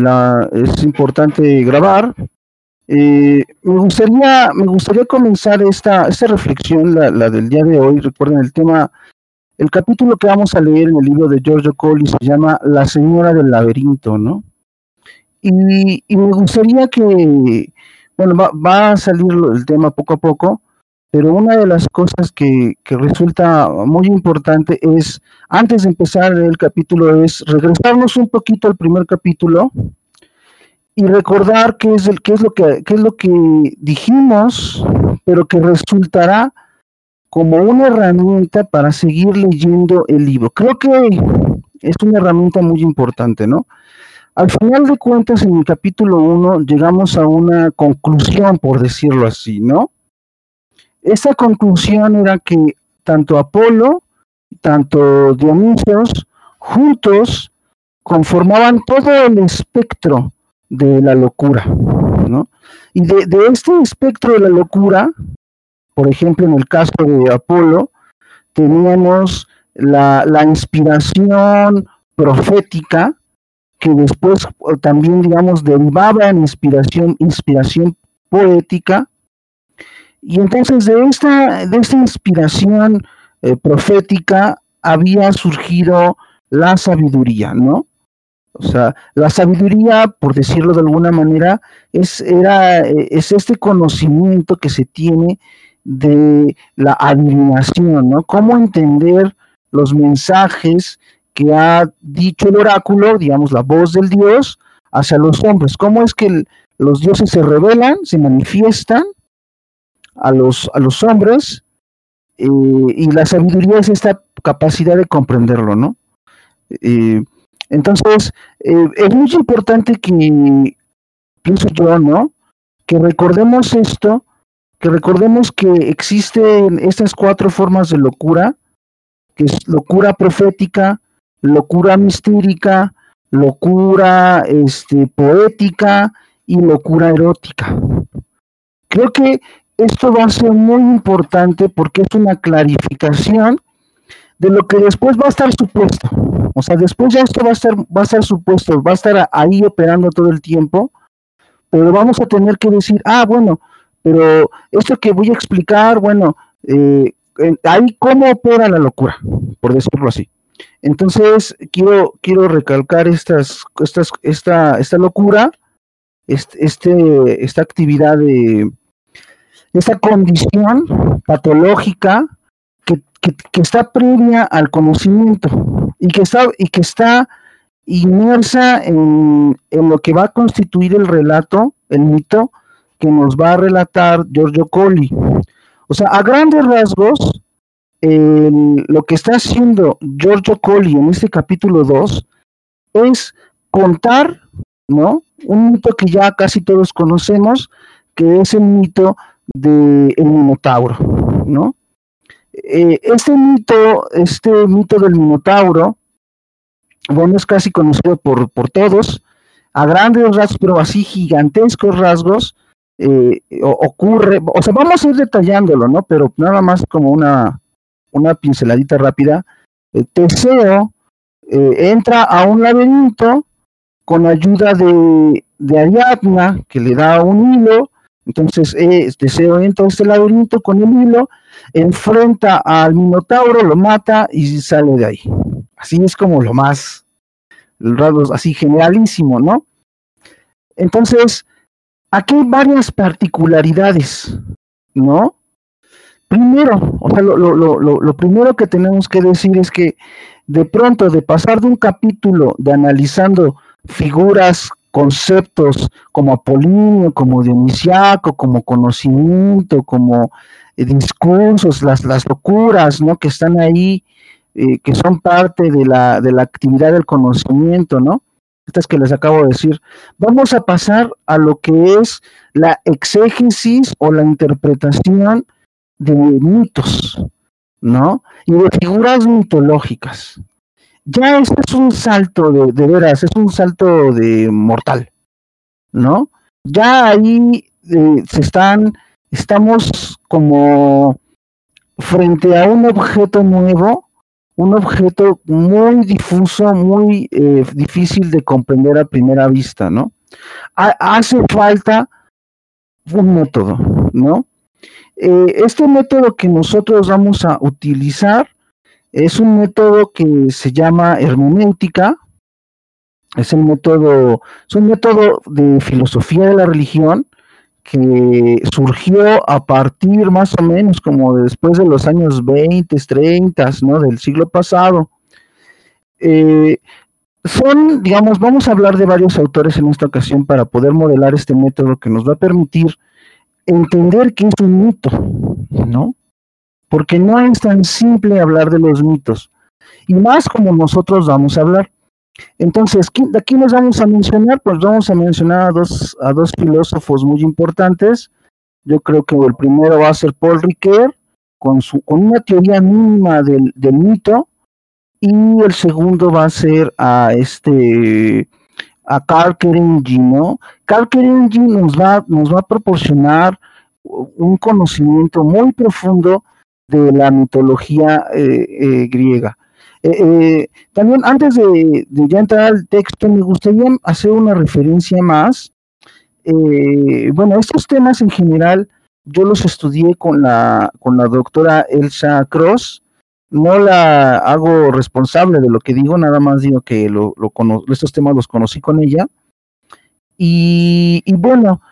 la, es importante grabar. me, gustaría, me gustaría comenzar esta, esta reflexión, la, la, del día de hoy. Recuerden el tema, el capítulo que vamos a leer en el libro de Giorgio Colli se llama La Señora del Laberinto, ¿no? Y, y me gustaría que, bueno, va, va, a salir el tema poco a poco, pero una de las cosas que, que, resulta muy importante es, antes de empezar el capítulo, es regresarnos un poquito al primer capítulo y recordar qué es, el, qué es, lo, que, qué es lo que dijimos, pero que resultará como una herramienta para seguir leyendo el libro. Creo que es una herramienta muy importante, ¿no? Al final de cuentas, en el capítulo 1 llegamos a una conclusión, por decirlo así, ¿no? Esa conclusión era que tanto Apolo, tanto Dionisios, juntos conformaban todo el espectro de la locura, ¿no? Y de, de este espectro de la locura, por ejemplo, en el caso de Apolo, teníamos la, la inspiración profética, que después también, digamos, derivaba en inspiración, inspiración poética. Y entonces de esta, de esta inspiración eh, profética había surgido la sabiduría, ¿no? O sea, la sabiduría, por decirlo de alguna manera, es, era, es este conocimiento que se tiene de la adivinación, ¿no? Cómo entender los mensajes que ha dicho el oráculo, digamos, la voz del Dios, hacia los hombres. ¿Cómo es que los dioses se revelan, se manifiestan a los, a los hombres? Eh, y la sabiduría es esta capacidad de comprenderlo, ¿no? Eh, entonces, eh, es muy importante que, pienso yo, ¿no? Que recordemos esto, que recordemos que existen estas cuatro formas de locura, que es locura profética, locura mistérica, locura este, poética y locura erótica. Creo que esto va a ser muy importante porque es una clarificación de lo que después va a estar supuesto. O sea, después ya esto va a estar, va a estar supuesto, va a estar ahí operando todo el tiempo, pero vamos a tener que decir, ah, bueno, pero esto que voy a explicar, bueno, eh, ahí cómo opera la locura, por decirlo así. Entonces, quiero, quiero recalcar estas, estas, esta, esta locura, este, este, esta actividad de esta condición patológica que, que, está previa al conocimiento y que está, y que está inmersa en, en, lo que va a constituir el relato, el mito que nos va a relatar Giorgio Colli. O sea, a grandes rasgos, lo que está haciendo Giorgio Colli en este capítulo 2 es contar, ¿no? Un mito que ya casi todos conocemos, que es el mito del Minotauro, ¿no? Eh, este mito, este mito del Minotauro, bueno, es casi conocido por, por todos, a grandes rasgos, pero así gigantescos rasgos, eh, ocurre, o sea, vamos a ir detallándolo, ¿no? Pero nada más como una, una pinceladita rápida, Teseo eh, entra a un laberinto con ayuda de, de Ariadna, que le da un hilo, entonces eh, Teseo entra a este laberinto con el hilo, enfrenta al Minotauro, lo mata y sale de ahí. Así es como lo más, así generalísimo, ¿no? Entonces, aquí hay varias particularidades, ¿no? Primero, o sea, lo, lo, lo, lo, primero que tenemos que decir es que de pronto, de pasar de un capítulo de analizando figuras, conceptos como Apolíneo, como Dionisiaco, como conocimiento, como eh, discursos, las, las locuras, ¿no? Que están ahí, eh, que son parte de la, de la actividad del conocimiento, ¿no? Estas que les acabo de decir. Vamos a pasar a lo que es la exégesis o la interpretación de mitos, ¿no? Y de figuras mitológicas. Ya es un salto de, de veras, es un salto de mortal, ¿no? Ya ahí eh, se están, estamos como frente a un objeto nuevo un objeto muy difuso, muy eh, difícil de comprender a primera vista, ¿no? hace falta un método, ¿no? Eh, este método que nosotros vamos a utilizar es un método que se llama hermenéutica, es el método, es un método de filosofía de la religión que surgió a partir más o menos como después de los años 20, 30, ¿no? Del siglo pasado. Eh, son, digamos, vamos a hablar de varios autores en esta ocasión para poder modelar este método que nos va a permitir entender qué es un mito, ¿no? Porque no es tan simple hablar de los mitos, y más como nosotros vamos a hablar. Entonces, ¿de aquí nos vamos a mencionar? Pues vamos a mencionar a dos, a dos filósofos muy importantes. Yo creo que el primero va a ser Paul Ricoeur, con, su, con una teoría mínima del, del mito, y el segundo va a ser a este a Carl Kerenji, ¿no? Carl Kerenji nos va, nos va a proporcionar un conocimiento muy profundo de la mitología eh, eh, griega. Eh, también antes de, ya entrar al texto, me gustaría hacer una referencia más. bueno, estos temas en general yo los estudié con la, con la doctora Elsa Cross, no la hago responsable de lo que digo, nada más digo que lo, estos temas los conocí con ella. Y, bueno, eh,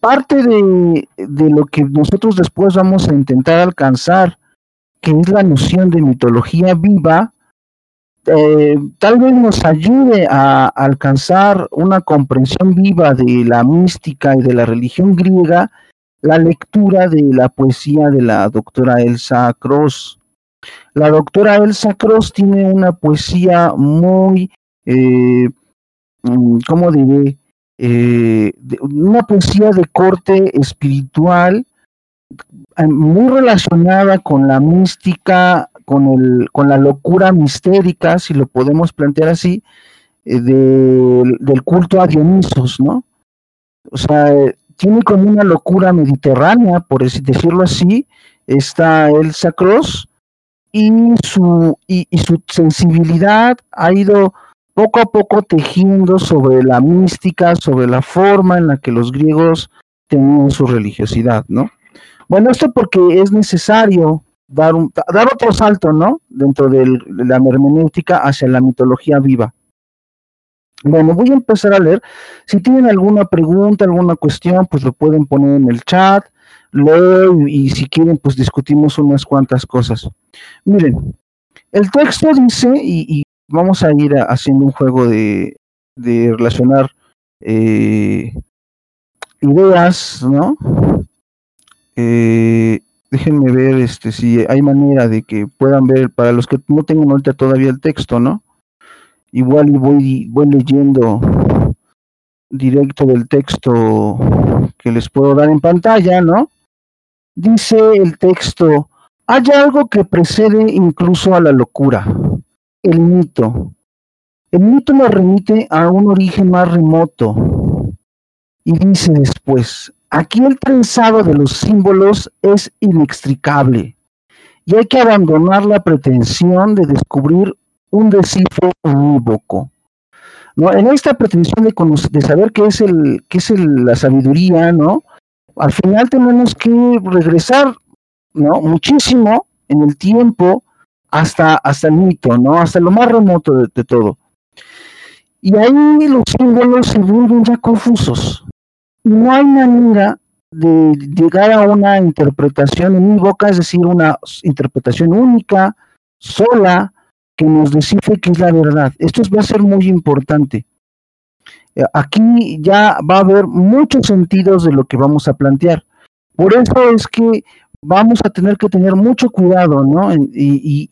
parte de, lo que nosotros después vamos a intentar alcanzar, que es la noción de mitología viva, eh, tal vez nos ayude a alcanzar una comprensión viva de la mística y de la religión griega, la lectura de la poesía de la doctora Elsa Cross. La doctora Elsa Cross tiene una poesía muy, eh, mm, ¿cómo diré? Eh, una poesía de corte espiritual eh, muy relacionada con la mística, con, el, con la locura mistérica, si lo podemos plantear así, del culto a Dionisos, ¿no? O sea, tiene como una locura mediterránea, por decirlo así, está Elsa Cross, y su, y, su sensibilidad ha ido poco a poco tejiendo sobre la mística, sobre la forma en la que los griegos tenían su religiosidad, ¿no? Bueno, esto porque es necesario dar, un, dar otro salto, ¿no? Dentro de la hermenéutica hacia la mitología viva. Bueno, voy a empezar a leer. Si tienen alguna pregunta, alguna cuestión, pues lo pueden poner en el chat leo y, si quieren, pues discutimos unas cuantas cosas. Miren, el texto dice, y, vamos a ir haciendo un juego de, relacionar eh, ideas, ¿no? Eh, déjenme ver este si hay manera de que puedan ver, para los que no tengan ahorita todavía el texto, ¿no? Igual voy, voy leyendo directo del texto que les puedo dar en pantalla, ¿no? Dice el texto, hay algo que precede incluso a la locura, el mito. El mito nos remite a un origen más remoto. Y dice después, aquí el trenzado de los símbolos es inextricable y hay que abandonar la pretensión de descubrir un descifro unívoco. ¿No? En esta pretensión de, de saber qué es, el, qué es la sabiduría, ¿no? al final tenemos que regresar, ¿no? Muchísimo en el tiempo hasta, hasta el mito, ¿no? Hasta lo más remoto de, todo. Y ahí los símbolos se vuelven ya confusos. No hay manera de llegar a una interpretación unívoca, es decir, una interpretación única, sola, que nos descifre qué es la verdad. Esto va a ser muy importante. Eh, aquí ya va a haber muchos sentidos de lo que vamos a plantear. Por eso es que vamos a tener que tener mucho cuidado, ¿no? y,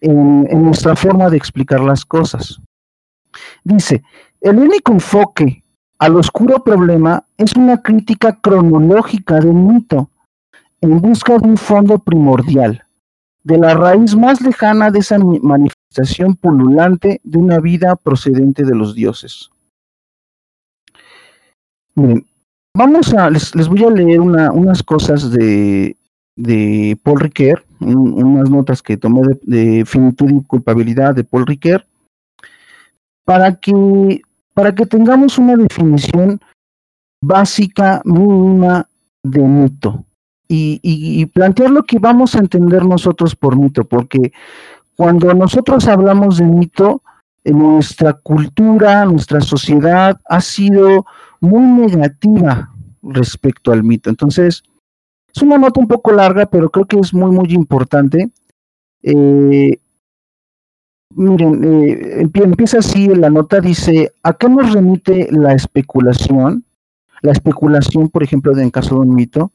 en, nuestra forma de explicar las cosas. Dice, el único enfoque al oscuro problema es una crítica cronológica del mito, en busca de un fondo primordial, de la raíz más lejana de esa manifestación pululante de una vida procedente de los dioses. Miren, vamos a, les, voy a leer unas cosas de, de Paul Riquet, unas notas que tomé de, finitud y culpabilidad de Paul Riquet, para que, para que tengamos una definición básica, mínima de mito. Y, y, plantear lo que vamos a entender nosotros por mito, porque cuando nosotros hablamos de mito, en nuestra cultura, nuestra sociedad ha sido muy negativa respecto al mito. Entonces, es una nota un poco larga, pero creo que es muy, muy importante. Eh, miren, eh, empieza así la nota, dice, ¿a qué nos remite la especulación? La especulación, por ejemplo, en caso de un mito.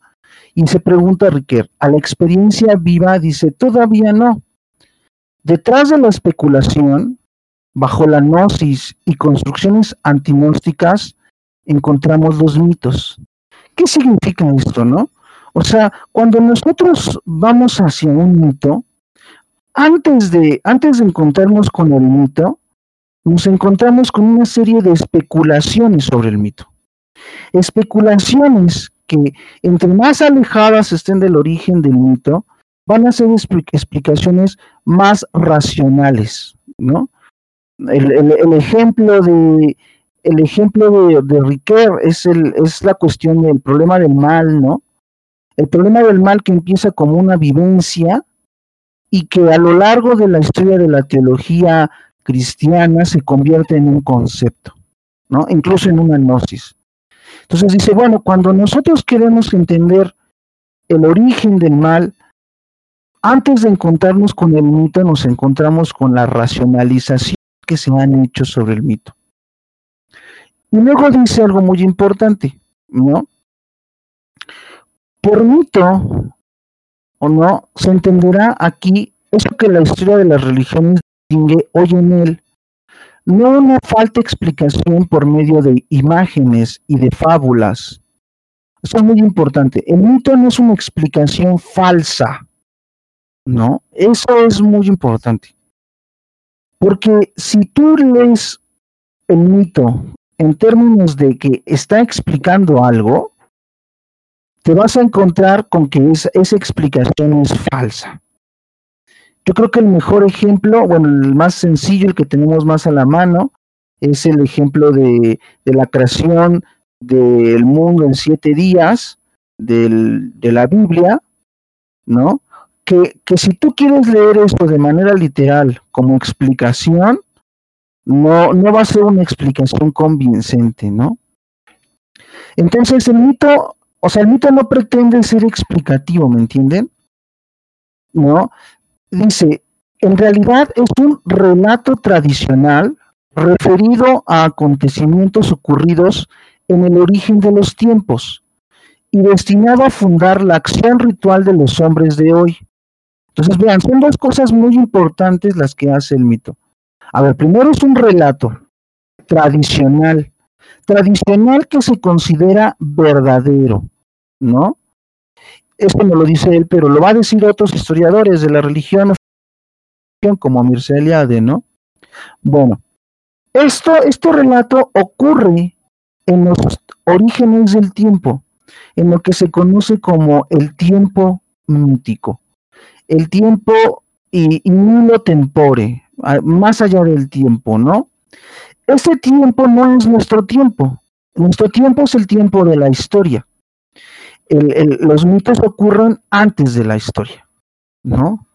Y se pregunta Riquet, ¿a la experiencia viva? Dice, todavía no. Detrás de la especulación, bajo la gnosis y construcciones antinósticas, encontramos los mitos. ¿Qué significa esto, no? O sea, cuando nosotros vamos hacia un mito, antes de, antes de encontrarnos con el mito, nos encontramos con una serie de especulaciones sobre el mito. Especulaciones que entre más alejadas estén del origen del mito, van a ser explicaciones más racionales, ¿no? El, ejemplo de el ejemplo de, de es, el, es la cuestión del problema del mal, ¿no? El problema del mal que empieza como una vivencia y que a lo largo de la historia de la teología cristiana se convierte en un concepto, ¿no? Incluso en una gnosis. Entonces dice, bueno, cuando nosotros queremos entender el origen del mal, antes de encontrarnos con el mito, nos encontramos con la racionalización que se han hecho sobre el mito. Y luego dice algo muy importante, ¿no? Por mito o no, se entenderá aquí eso que la historia de las religiones distingue hoy en él, no una falta explicación por medio de imágenes y de fábulas. Eso es muy importante. El mito no es una explicación falsa, ¿no? Eso es muy importante. Porque si tú lees el mito en términos de que está explicando algo, te vas a encontrar con que esa explicación es falsa. Yo creo que el mejor ejemplo, bueno, el más sencillo, el que tenemos más a la mano, es el ejemplo de, la creación del mundo en siete días de la Biblia, ¿no? Que, si tú quieres leer esto de manera literal como explicación, no va a ser una explicación convincente, ¿no? Entonces el mito o sea, el mito no pretende ser explicativo, ¿me entienden? ¿No? Dice, en realidad es un relato tradicional referido a acontecimientos ocurridos en el origen de los tiempos y destinado a fundar la acción ritual de los hombres de hoy. Entonces, vean, son dos cosas muy importantes las que hace el mito. A ver, primero es un relato tradicional tradicional que se considera verdadero, ¿no? Esto no lo dice él, pero lo va a decir otros historiadores de la religión como Mircea Eliade, ¿no? Bueno, esto, este relato ocurre en los orígenes del tiempo, en lo que se conoce como el tiempo mítico, el tiempo y, y tempore, más allá del tiempo, ¿no? Ese tiempo no es nuestro tiempo. Nuestro tiempo es el tiempo de la historia. los mitos ocurren antes de la historia, ¿no?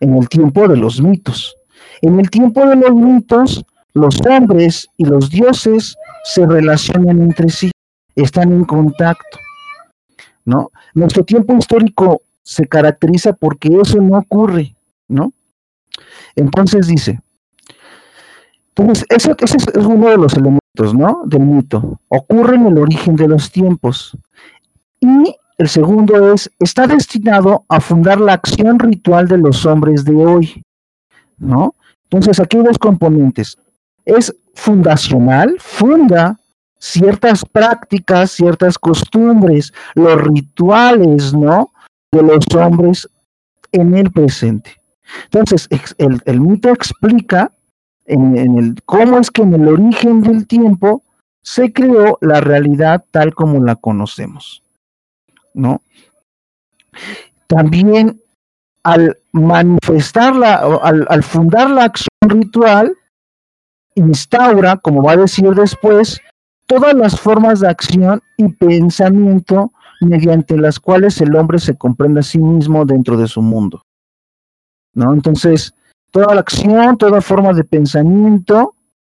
En el tiempo de los mitos. En el tiempo de los mitos, los hombres y los dioses se relacionan entre sí, están en contacto, ¿no? Nuestro tiempo histórico se caracteriza porque eso no ocurre, ¿no? Entonces dice, entonces, ese, es uno de los elementos, ¿no? Del mito. Ocurre en el origen de los tiempos. Y el segundo es, está destinado a fundar la acción ritual de los hombres de hoy, ¿no? Entonces, aquí hay dos componentes. Es fundacional, funda ciertas prácticas, ciertas costumbres, los rituales, ¿no? De los hombres en el presente. Entonces, el, el mito explica en, el cómo es que en el origen del tiempo se creó la realidad tal como la conocemos. ¿No? también al manifestarla, al, al fundar la acción ritual, instaura, como va a decir después, todas las formas de acción y pensamiento mediante las cuales el hombre se comprende a sí mismo dentro de su mundo. ¿No? Entonces, toda la acción, toda forma de pensamiento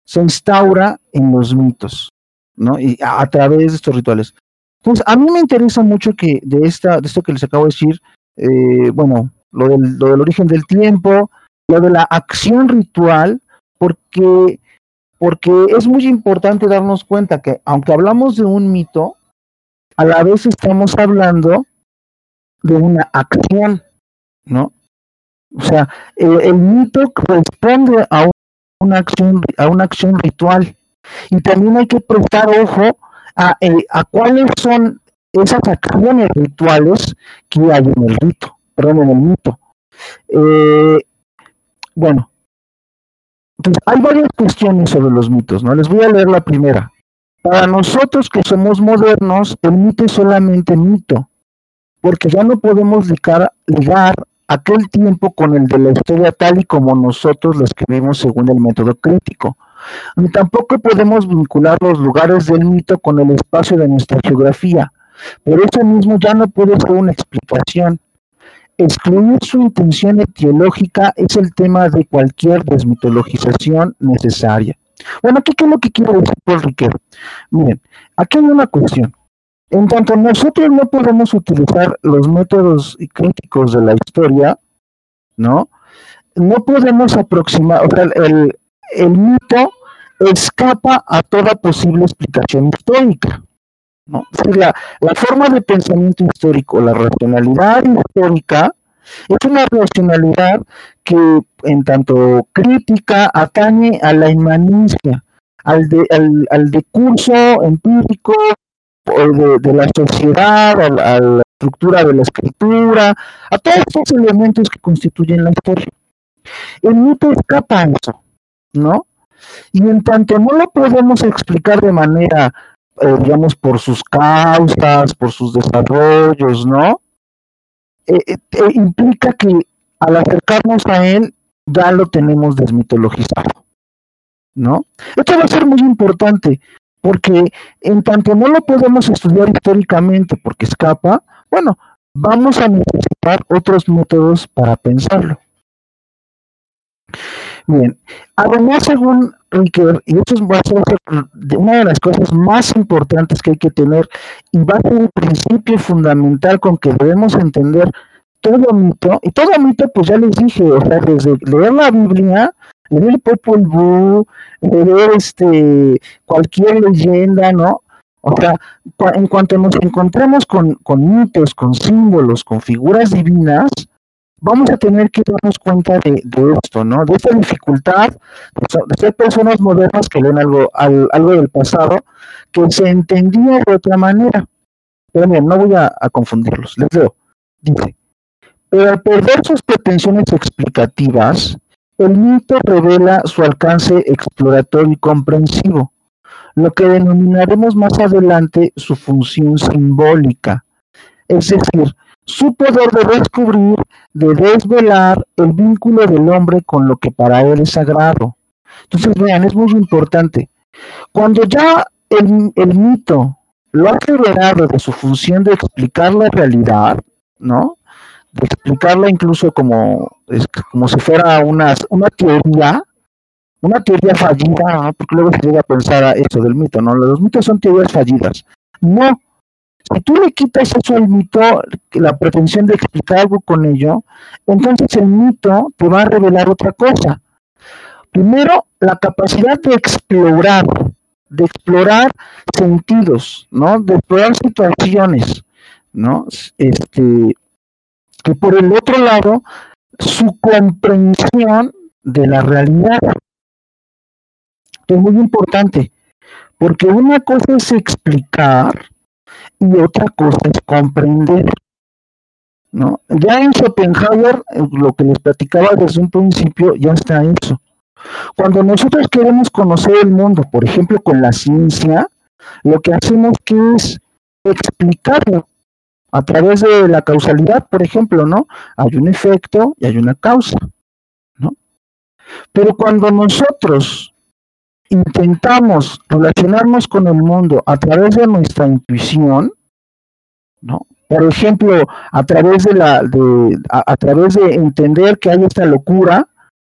se instaura en los mitos, ¿no? Y a, través de estos rituales. Entonces, a mí me interesa mucho que de, esta, de esto que les acabo de decir, eh, bueno, lo del, lo del origen del tiempo, lo de la acción ritual, porque, porque es muy importante darnos cuenta que aunque hablamos de un mito, a la vez estamos hablando de una acción, ¿no? O sea, el, mito responde a una acción, a una acción ritual. Y también hay que prestar ojo a, eh, a cuáles son esas acciones rituales que hay en el rito, perdón, en el mito. Eh, bueno, entonces hay varias cuestiones sobre los mitos, ¿no? Les voy a leer la primera. Para nosotros que somos modernos, el mito es solamente mito, porque ya no podemos ligar, ligar aquel tiempo con el de la historia tal y como nosotros lo escribimos según el método crítico. Ni tampoco podemos vincular los lugares del mito con el espacio de nuestra geografía. Por eso mismo ya no puede ser una explicación. Excluir su intención etiológica es el tema de cualquier desmitologización necesaria. Bueno, aquí qué es lo que quiero decir Riquero. Miren, aquí hay una cuestión. En tanto nosotros no podemos utilizar los métodos críticos de la historia, ¿no? No podemos aproximar, o sea, el, mito escapa a toda posible explicación histórica. ¿no? la, forma de pensamiento histórico, la racionalidad histórica, es una racionalidad que en tanto crítica atañe a la inmanencia, al, de, al, empírico de, de la sociedad, a, la estructura de la escritura, a todos estos elementos que constituyen la historia. El mito escapa a eso, ¿no? Y en tanto no lo podemos explicar de manera, eh, digamos, por sus causas, por sus desarrollos, ¿no? Eh, eh, eh, implica que al acercarnos a él ya lo tenemos desmitologizado, ¿no? Esto va a ser muy importante porque en tanto no lo podemos estudiar históricamente porque escapa, bueno, vamos a necesitar otros métodos para pensarlo. Bien, además según Ricker, y esto va a ser una de las cosas más importantes que hay que tener, y va a ser el principio fundamental con que debemos entender todo mito, y todo mito, pues ya les dije, o sea, desde leer la Biblia, leer el Popol Vuh, leer este, cualquier leyenda, ¿no? O sea, en cuanto nos encontremos con, con mitos, con símbolos, con figuras divinas, vamos a tener que darnos cuenta de, esto, ¿no? De esta dificultad de ser personas modernas que leen algo, algo del pasado que se entendía de otra manera. Pero miren, no voy a, a confundirlos. Les leo. Dice, pero al perder sus pretensiones explicativas, el mito revela su alcance exploratorio y comprensivo, lo que denominaremos más adelante su función simbólica, es decir, su poder de descubrir, de desvelar el vínculo del hombre con lo que para él es sagrado. Entonces, vean, es muy importante. Cuando ya el, mito lo ha revelado de su función de explicar la realidad, ¿no? Explicarla incluso como, es, como si fuera una, una teoría, una teoría fallida, porque luego se llega a pensar a eso del mito, ¿no? Los mitos son teorías fallidas. No, si tú le quitas eso al mito, la pretensión de explicar algo con ello, entonces el mito te va a revelar otra cosa. Primero, la capacidad de explorar, de explorar sentidos, ¿no? De explorar situaciones, ¿no? Este, y por el otro lado, su comprensión de la realidad. Es muy importante, porque una cosa es explicar y otra cosa es comprender. ¿no? Ya en Schopenhauer, lo que les platicaba desde un principio, ya está eso. Cuando nosotros queremos conocer el mundo, por ejemplo, con la ciencia, lo que hacemos que es explicarlo, A través de la causalidad, por ejemplo, ¿no? Hay un efecto y hay una causa, ¿no? Pero cuando nosotros intentamos relacionarnos con el mundo a través de nuestra intuición, ¿no? Por ejemplo, a través de la, de, a, través de entender que hay esta locura,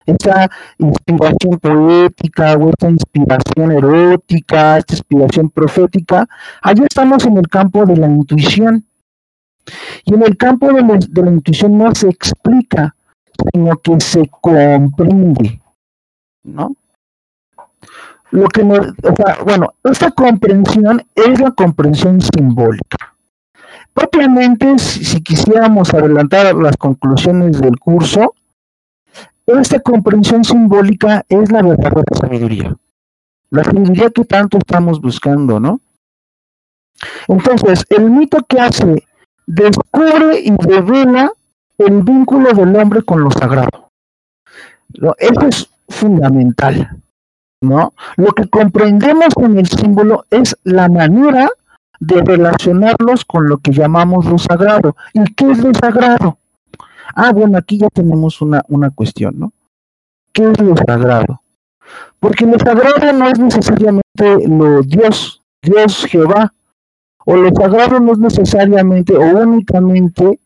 esta inspiración poética o esta inspiración erótica, esta inspiración profética, ahí estamos en el campo de la intuición. Y en el campo de la, de la intuición no se explica, sino que se comprende, ¿no? Lo que o sea, bueno, esta comprensión es la comprensión simbólica. Propiamente, si, quisiéramos adelantar las conclusiones del curso, esta comprensión simbólica es la verdadera sabiduría. La sabiduría que tanto estamos buscando, ¿no? Entonces, el mito que hace descubre y revela el vínculo del hombre con lo sagrado. Eso es fundamental, ¿no? Lo que comprendemos en el símbolo es la manera de relacionarlos con lo que llamamos lo sagrado. ¿Y qué es lo sagrado? Ah, bueno, aquí ya tenemos una, una cuestión, ¿no? ¿Qué es lo sagrado? Porque lo sagrado no es necesariamente lo Dios, Dios Jehová, o lo sagrado no es necesariamente o únicamente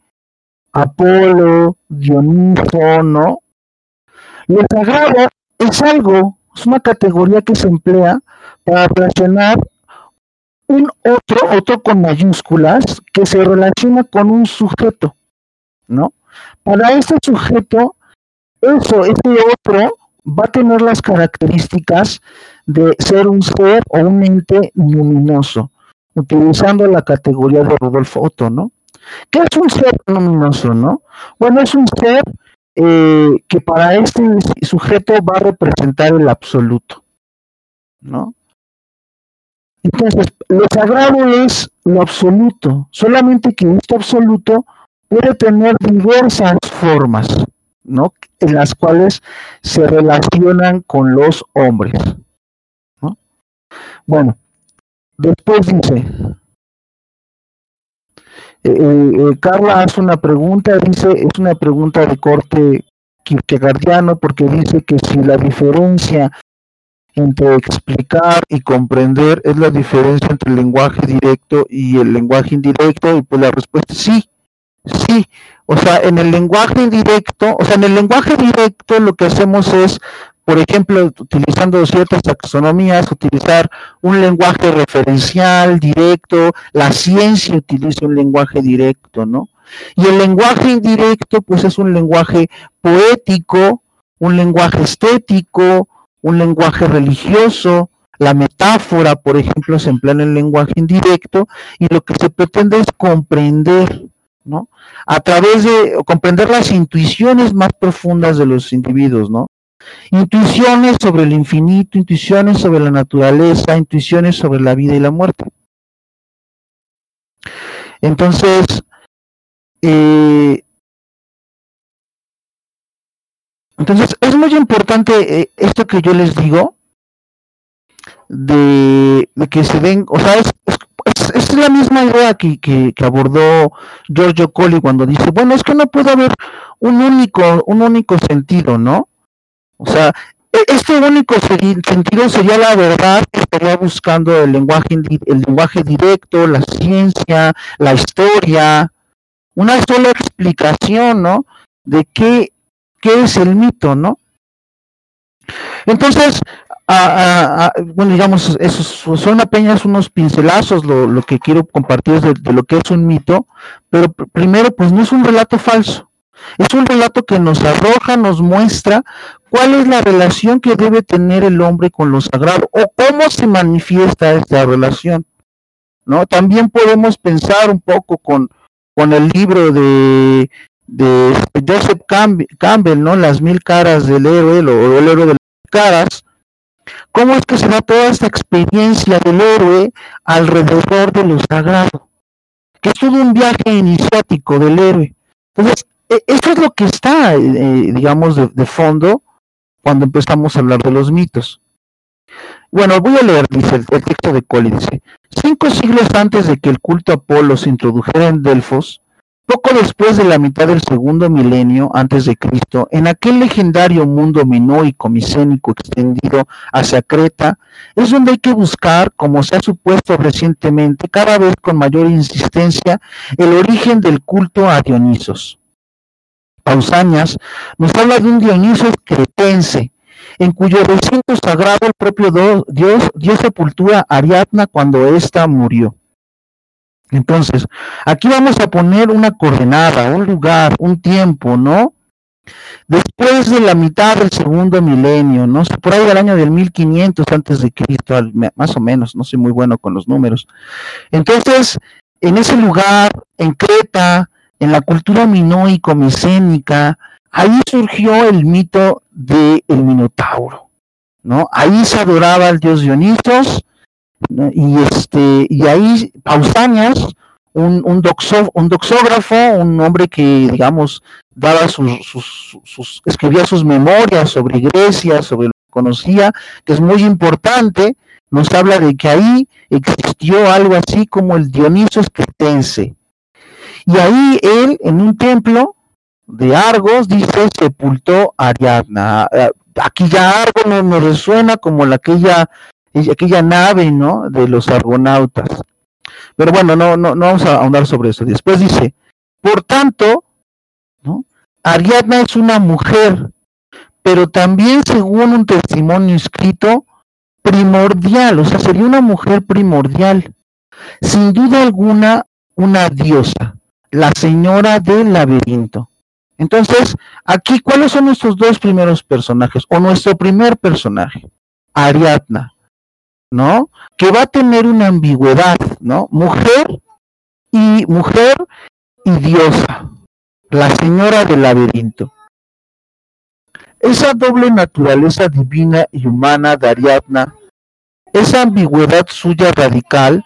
Apolo, Dioniso, ¿no? Lo sagrado es algo, es una categoría que se emplea para relacionar un otro, otro con mayúsculas, que se relaciona con un sujeto, ¿no? Para este sujeto, eso, ese otro, va a tener las características de ser un ser o un ente luminoso, utilizando la categoría de Rudolf Otto, ¿no? ¿Qué es un ser luminoso, no? Bueno, es un ser eh, que para este sujeto va a representar el absoluto, ¿no? Entonces, lo sagrado es lo absoluto, solamente que esto absoluto puede tener diversas formas, ¿no? En las cuales se relacionan con los hombres. ¿no? Bueno, después dice, eh, eh, eh, Carla hace una pregunta, dice, es una pregunta de corte kierkegaardiano, porque dice que si la diferencia entre explicar y comprender es la diferencia entre el lenguaje directo y el lenguaje indirecto, y pues la respuesta es sí, sí. O sea, en el lenguaje indirecto, o sea, en el lenguaje directo lo que hacemos es por ejemplo, utilizando ciertas taxonomías, utilizar un lenguaje referencial, directo, la ciencia utiliza un lenguaje directo, ¿no? Y el lenguaje indirecto, pues es un lenguaje poético, un lenguaje estético, un lenguaje religioso, la metáfora, por ejemplo, se emplea en el lenguaje indirecto y lo que se pretende es comprender, ¿no? A través de comprender las intuiciones más profundas de los individuos, ¿no? Intuiciones sobre el infinito, intuiciones sobre la naturaleza, intuiciones sobre la vida y la muerte. Entonces, eh, entonces es muy importante eh, esto que yo les digo, de, que se den, o sea, es, la misma idea que, que, que, abordó Giorgio Colli cuando dice, bueno, es que no puede haber un único, un único sentido, ¿no? O sea, e-, este único sentido sería la verdad que estaría buscando el lenguaje, el lenguaje directo, la ciencia, la historia, una sola explicación, ¿no? De qué, qué es el mito, ¿no? Entonces, bueno, digamos, esos son apenas unos pincelazos lo, lo que quiero compartir de, lo que es un mito, pero primero, pues no es un relato falso. Es un relato que nos arroja, nos muestra cuál es la relación que debe tener el hombre con lo sagrado o cómo se manifiesta esta relación. ¿no? También podemos pensar un poco con, con el libro de, Joseph Campbell, ¿no? Las mil caras del héroe, o el héroe de las caras, cómo es que se da toda esta experiencia del héroe alrededor de lo sagrado, que es todo un viaje iniciático del héroe. Entonces, eso es lo que está, eh, digamos, de, fondo cuando empezamos a hablar de los mitos. Bueno, voy a leer, dice el, texto de Coli, dice, cinco siglos antes de que el culto a Apolo se introdujera en Delfos, poco después de la mitad del segundo milenio antes de Cristo, en aquel legendario mundo minoico micénico extendido hacia Creta, es donde hay que buscar, como se ha supuesto recientemente, cada vez con mayor insistencia, el origen del culto a Dionisos. Pausanias nos habla de un Dionisos cretense, en cuyo recinto sagrado el propio Dios dio sepultura a Ariadna cuando ésta murió. Entonces, aquí vamos a poner una coordenada, un lugar, un tiempo, ¿no? Después de la mitad del segundo milenio, ¿no? Por ahí del año del 1500 antes de Cristo, más o menos, no soy muy bueno con los números. Entonces, en ese lugar, en Creta, en la cultura minoico-micénica, ahí surgió el mito del Minotauro, ¿no? Ahí se adoraba al dios Dionisos, y este, y ahí Pausanias, un, un, un doxógrafo, un hombre que, digamos, daba sus, sus, escribía sus memorias sobre Grecia, sobre lo que conocía, que es muy importante, nos habla de que ahí existió algo así como el Dioniso cretense. Y ahí él, en un templo de Argos, dice, sepultó a Ariadna. Eh, aquí ya Argos nos, resuena como la aquella aquella nave, ¿no? De los argonautas. Pero bueno, no, no, no vamos a ahondar sobre eso. Después dice, por tanto, ¿no? Ariadna es una mujer, pero también según un testimonio escrito, primordial, o sea, sería una mujer primordial. Sin duda alguna, una diosa, la señora del laberinto. Entonces, aquí, ¿cuáles son nuestros dos primeros personajes? O nuestro primer personaje, Ariadna. ¿no? Que va a tener una ambigüedad, ¿no? Mujer y mujer y diosa, la señora del laberinto. Esa doble naturaleza divina y humana de Ariadna, esa ambigüedad suya radical,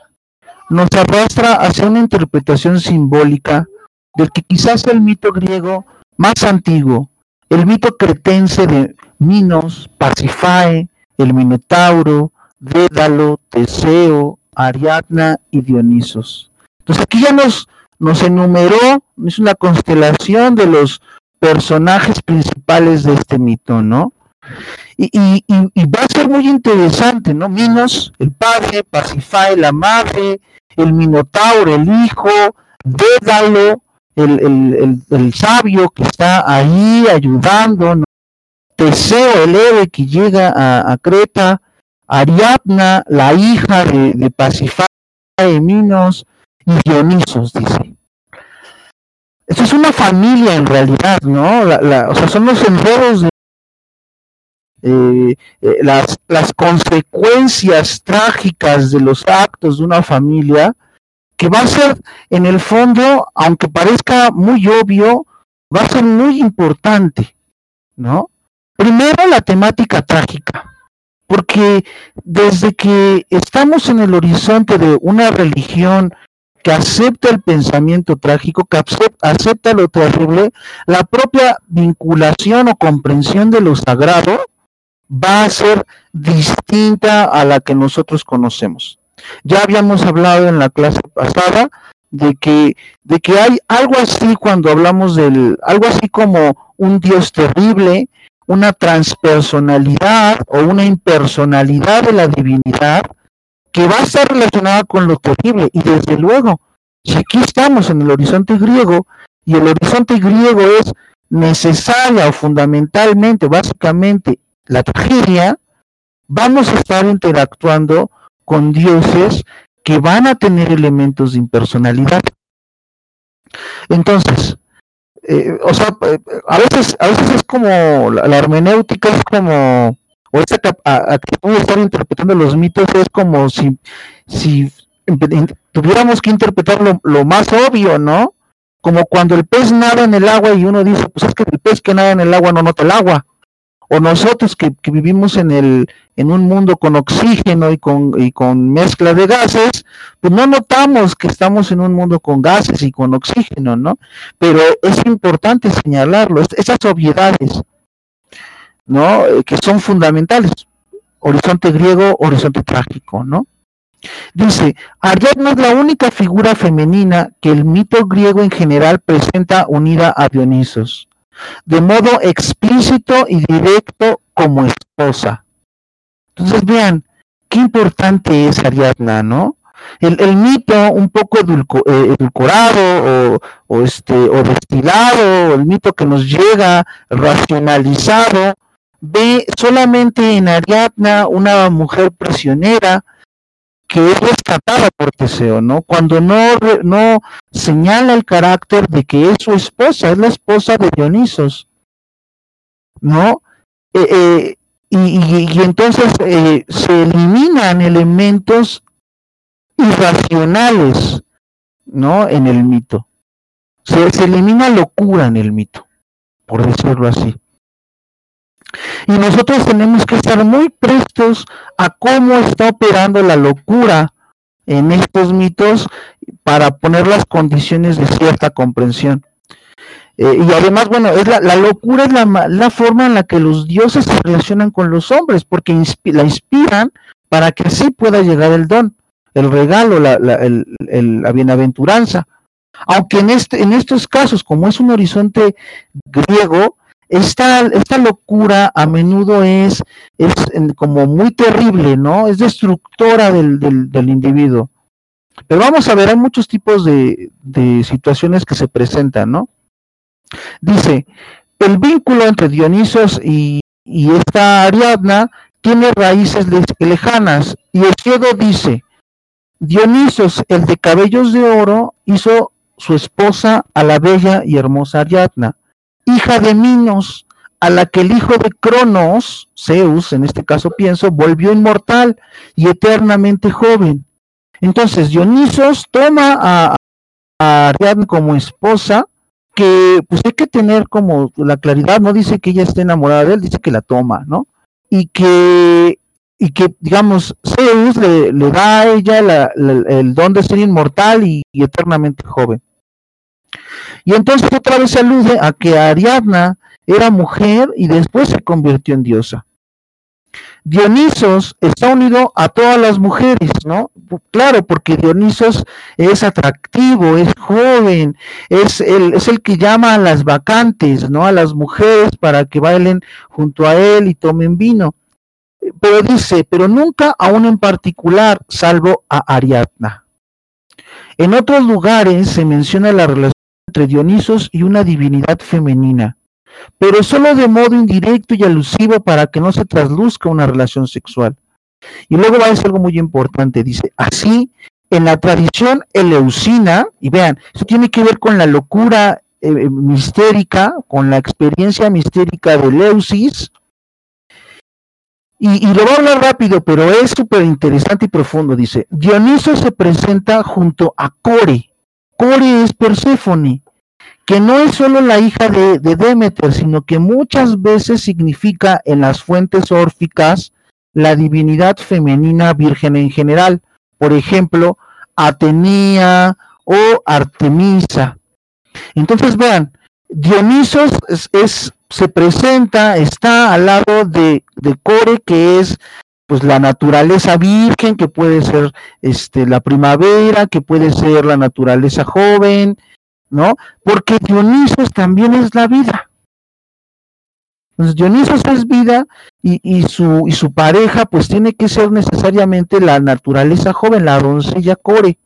nos arrastra hacia una interpretación simbólica del que quizás el mito griego más antiguo, el mito cretense de Minos, Pasifae, el Minotauro, Dédalo, Teseo, Ariadna y Dionisos. Entonces aquí ya nos, nos enumeró, es una constelación de los personajes principales de este mito, ¿no? Y, va a ser muy interesante, ¿no? Minos, el padre, Pasifae, la madre, el Minotauro, el hijo, Dédalo, el, el, sabio que está ahí ayudando, ¿no? Teseo, el héroe que llega a, a Creta, Ariadna, la hija de, de de Minos y Dionisos, dice. Esto es una familia en realidad, ¿no? o sea, son los enredos de eh, eh, las, las consecuencias trágicas de los actos de una familia, que va a ser en el fondo, aunque parezca muy obvio, va a ser muy importante, ¿no? Primero la temática trágica porque desde que estamos en el horizonte de una religión que acepta el pensamiento trágico, que acepta lo terrible, la propia vinculación o comprensión de lo sagrado va a ser distinta a la que nosotros conocemos. Ya habíamos hablado en la clase pasada de que, de que hay algo así cuando hablamos del, algo así como un Dios terrible, una transpersonalidad o una impersonalidad de la divinidad que va a estar relacionada con lo terrible. Y desde luego, si aquí estamos en el horizonte griego, y el horizonte griego es necesaria o fundamentalmente, básicamente, la tragedia, vamos a estar interactuando con dioses que van a tener elementos de impersonalidad. Entonces, eh, o sea, eh, a veces, a veces es como, la, hermenéutica es como, o esa actitud de estar interpretando los mitos es como si, si tuviéramos que interpretar lo, lo, más obvio, ¿no? Como cuando el pez nada en el agua y uno dice, pues es que el pez que nada en el agua no nota el agua o nosotros que, vivimos en el en un mundo con oxígeno y con, y con mezcla de gases, pues no notamos que estamos en un mundo con gases y con oxígeno, ¿no? Pero es importante señalarlo, esas obviedades, ¿no? Eh, que son fundamentales. horizonte griego, horizonte trágico, ¿no? Dice, Ariadna es la única figura femenina que el mito griego en general presenta unida a Dionisos, de modo explícito y directo como esposa. Entonces vean, qué importante es Ariadna, ¿no? El, mito un poco eh, edulcorado o, este, o destilado, el mito que nos llega racionalizado, ve solamente en Ariadna una mujer prisionera que es rescatada por Teseo, ¿no? Cuando no, no señala el carácter de que es su esposa, es la esposa de Dionisos, ¿no? Eh, eh, y, entonces eh, se eliminan elementos irracionales, ¿no? En el mito. Se, se elimina locura en el mito, por decirlo así. Y nosotros tenemos que estar muy prestos a cómo está operando la locura en estos mitos para poner las condiciones de cierta comprensión. Eh, y además, bueno, es la, locura es la, forma en la que los dioses se relacionan con los hombres, porque la inspiran para que así pueda llegar el don, el regalo, la, la bienaventuranza. Aunque en, este, en estos casos, como es un horizonte griego, esta, esta locura a menudo es, es como muy terrible, ¿no? Es destructora del, del, individuo. Pero vamos a ver, hay muchos tipos de, de situaciones que se presentan, ¿no? Dice, el vínculo entre Dionisos y, y esta Ariadna tiene raíces lejanas. Y ciego dice, Dionisos, el de cabellos de oro, hizo su esposa a la bella y hermosa Ariadna hija de Minos, a la que el hijo de Cronos, Zeus, en este caso pienso, volvió inmortal y eternamente joven. Entonces Dionisos toma a, Ariadna como esposa, que pues hay que tener como la claridad, no dice que ella esté enamorada de él, dice que la toma, ¿no? Y que, y que digamos, Zeus le, da a ella el don de ser inmortal y eternamente joven. Y entonces otra vez se alude a que Ariadna era mujer y después se convirtió en diosa. Dionisos está unido a todas las mujeres, ¿no? Claro, porque Dionisos es atractivo, es joven, es el, es el que llama a las vacantes, ¿no? A las mujeres para que bailen junto a él y tomen vino. Pero dice, pero nunca a uno en particular, salvo a Ariadna. En otros lugares se menciona la relación entre Dionisos y una divinidad femenina, pero solo de modo indirecto y alusivo para que no se trasluzca una relación sexual. Y luego va a decir algo muy importante, dice, así, en la tradición eleusina, y vean, eso tiene que ver con la locura eh, eh, mistérica, con la experiencia mistérica de Eleusis, y, lo voy a hablar rápido, pero es súper interesante y profundo. Dice, Dioniso se presenta junto a Core, Core es Perséfone, que no es solo la hija de, Demeter, sino que muchas veces significa en las fuentes órficas la divinidad femenina virgen en general. Por ejemplo, Atenea o Artemisa. Entonces vean, Dionisos se presenta, está al lado de, de Core, que es pues la naturaleza virgen, que puede ser este, la primavera, que puede ser la naturaleza joven, ¿no? Porque Dionisos también es la vida. Entonces Dionisos es vida y, su pareja pues tiene que ser necesariamente la naturaleza joven, la doncella core.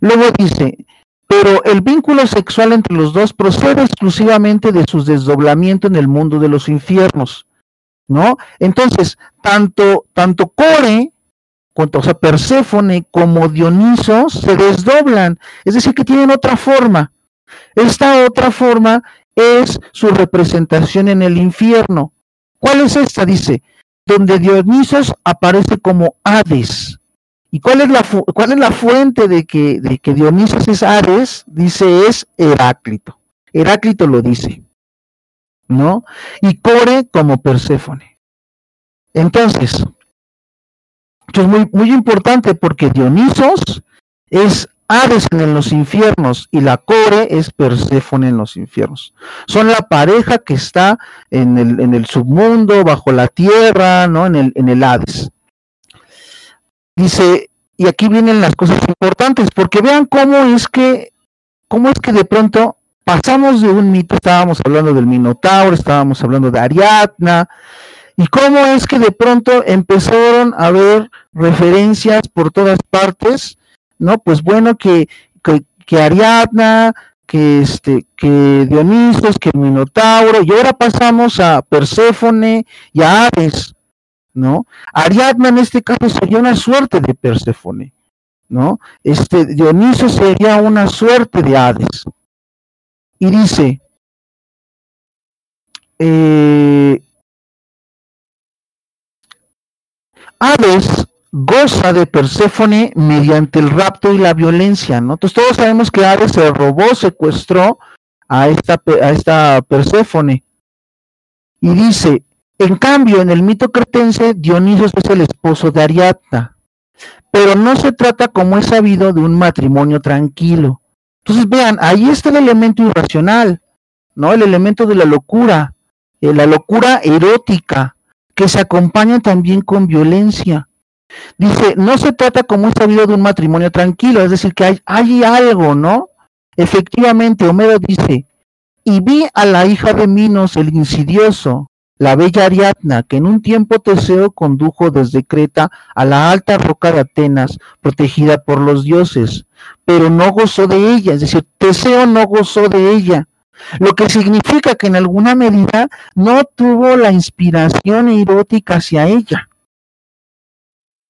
Luego dice, pero el vínculo sexual entre los dos procede exclusivamente de su desdoblamiento en el mundo de los infiernos. ¿No? Entonces, tanto, tanto Core, o sea, Perséfone como Dioniso se desdoblan, es decir, que tienen otra forma. Esta otra forma es su representación en el infierno. ¿Cuál es esta? Dice, donde Dionisos aparece como Hades. ¿Y cuál es la, cuál es la fuente de que, de que Dionisos es Hades? Dice, es Heráclito. Heráclito lo dice. ¿No? Y Core como Perséfone. Entonces, esto es muy, muy importante porque Dionisos es Hades en los infiernos y la Core es Perséfone en los infiernos. Son la pareja que está en el, en el submundo, bajo la tierra, ¿no? En el, en el Hades. Dice, y aquí vienen las cosas importantes, porque vean cómo es que, cómo es que de pronto pasamos de un mito, estábamos hablando del Minotauro, estábamos hablando de Ariadna, y cómo es que de pronto empezaron a haber referencias por todas partes, ¿no? Pues bueno, que, que, Ariadna, que este, que Dionisos, que Minotauro, y ahora pasamos a Perséfone y a Ares, ¿no? Ariadna en este caso sería una suerte de Perséfone, ¿no? Este Dioniso sería una suerte de Hades. Y dice, eh, Hades goza de Perséfone mediante el rapto y la violencia, ¿no? Entonces todos sabemos que Hades se robó, secuestró a esta, Perséfone. Y dice, en cambio, en el mito cretense, Dionisos es el esposo de Ariadna, pero no se trata, como es sabido, de un matrimonio tranquilo. Entonces, vean, ahí está el elemento irracional, ¿no? El elemento de la locura, eh, la locura erótica, que se acompaña también con violencia. Dice, no se trata, como es sabido, de un matrimonio tranquilo, es decir, que hay algo, ¿no? Efectivamente, Homero dice, y vi a la hija de Minos, el insidioso, la bella Ariadna, que en un tiempo Teseo condujo desde Creta a la alta roca de Atenas, protegida por los dioses, pero no gozó de ella, es decir, Teseo no gozó de ella, lo que significa que en alguna medida no tuvo la inspiración erótica hacia ella.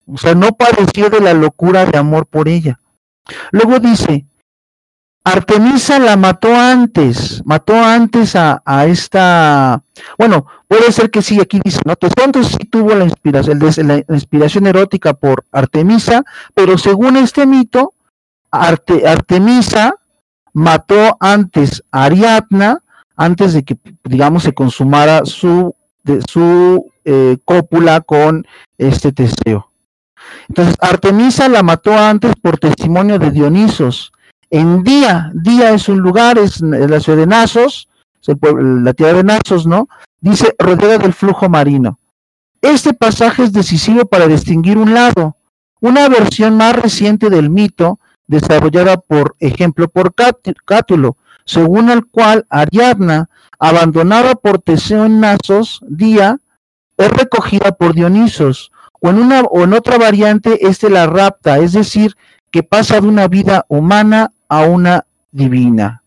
O sea, no padeció de la locura de amor por ella. Luego dice, Artemisa la mató antes, mató antes a, esta, bueno, puede ser que sí, aquí dice, no, entonces sí tuvo la inspiración, la inspiración erótica por Artemisa, pero según este mito, Artemisa mató antes a Ariadna, antes de que, digamos, se consumara su, de, su eh, cópula con este Teseo. Entonces, Artemisa la mató antes por testimonio de Dionisos, en Día. Día es un lugar, es la ciudad de Nasos, la tierra de Nasos, ¿no? Dice rodeada del flujo marino. Este pasaje es decisivo para distinguir un lado, una versión más reciente del mito, desarrollada por ejemplo por Cátulo, según el cual Ariadna, abandonada por Teseo en Nasos, Día, es recogida por Dionisos, o en, una, o en otra variante, este la rapta, es decir, que pasa de una vida humana a una divina.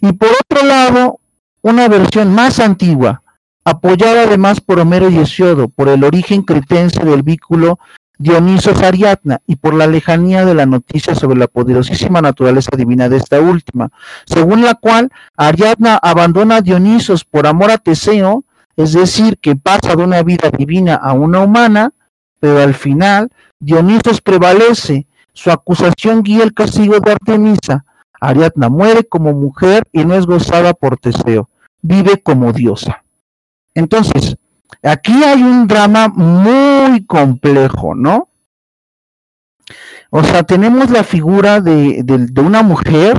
Y por otro lado, una versión más antigua, apoyada además por Homero y Hesiodo, por el origen cretense del vínculo Dionisos Ariadna y por la lejanía de la noticia sobre la poderosísima naturaleza divina de esta última, según la cual Ariadna abandona a Dionisos por amor a Teseo, es decir, que pasa de una vida divina a una humana, pero al final Dionisos prevalece su acusación guía el castigo de Artemisa. Ariadna muere como mujer y no es gozada por Teseo. Vive como diosa. Entonces, aquí hay un drama muy complejo, ¿no? O sea, tenemos la figura de, una mujer,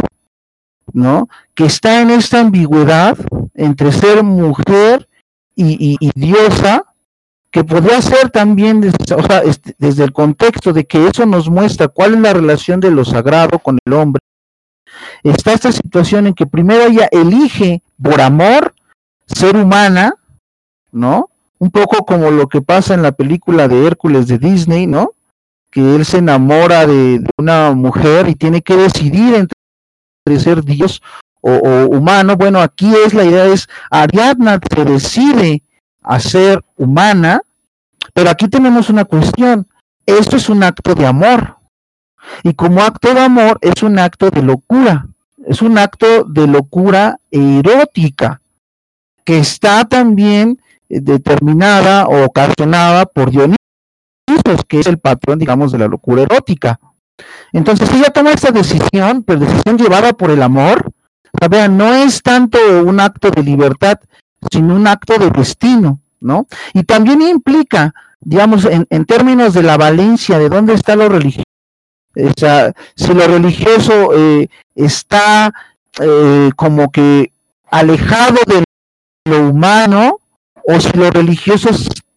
¿no? Que está en esta ambigüedad entre ser mujer y diosa, que podría ser también desde, o sea, este, desde el contexto de que eso nos muestra cuál es la relación de lo sagrado con el hombre, está esta situación en que primero ella elige por amor ser humana, ¿no? Un poco como lo que pasa en la película de Hércules de Disney, ¿no? Que él se enamora de, una mujer y tiene que decidir entre ser Dios o, o, humano. Bueno, aquí es la idea es Ariadna se decide a ser humana, pero aquí tenemos una cuestión. Esto es un acto de amor. Y como acto de amor es un acto de locura. Es un acto de locura erótica que está también eh, determinada o ocasionada por Dionisos, que es el patrón, digamos, de la locura erótica. Entonces ella toma esta decisión, pero decisión llevada por el amor. No es tanto un acto de libertad, sino un acto de destino, ¿no? Y también implica, digamos, en, términos de la valencia, de dónde está lo religioso, O sea, si lo religioso eh, está eh, como que alejado de lo humano, o si lo religioso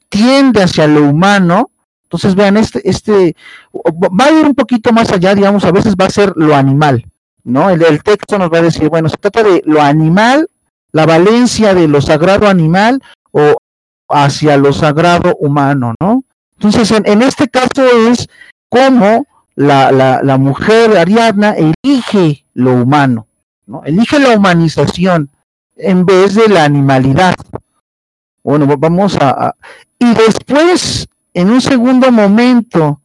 tiende hacia lo humano, entonces vean, este, este va a ir un poquito más allá, digamos, a veces va a ser lo animal, ¿no? El, el texto nos va a decir, bueno, se trata de lo animal, la valencia de lo sagrado animal o hacia lo sagrado humano, ¿no? Entonces, en, este caso es cómo la, la, mujer Ariadna elige lo humano, ¿no? Elige la humanización en vez de la animalidad. Bueno, vamos a... y después, en un segundo momento,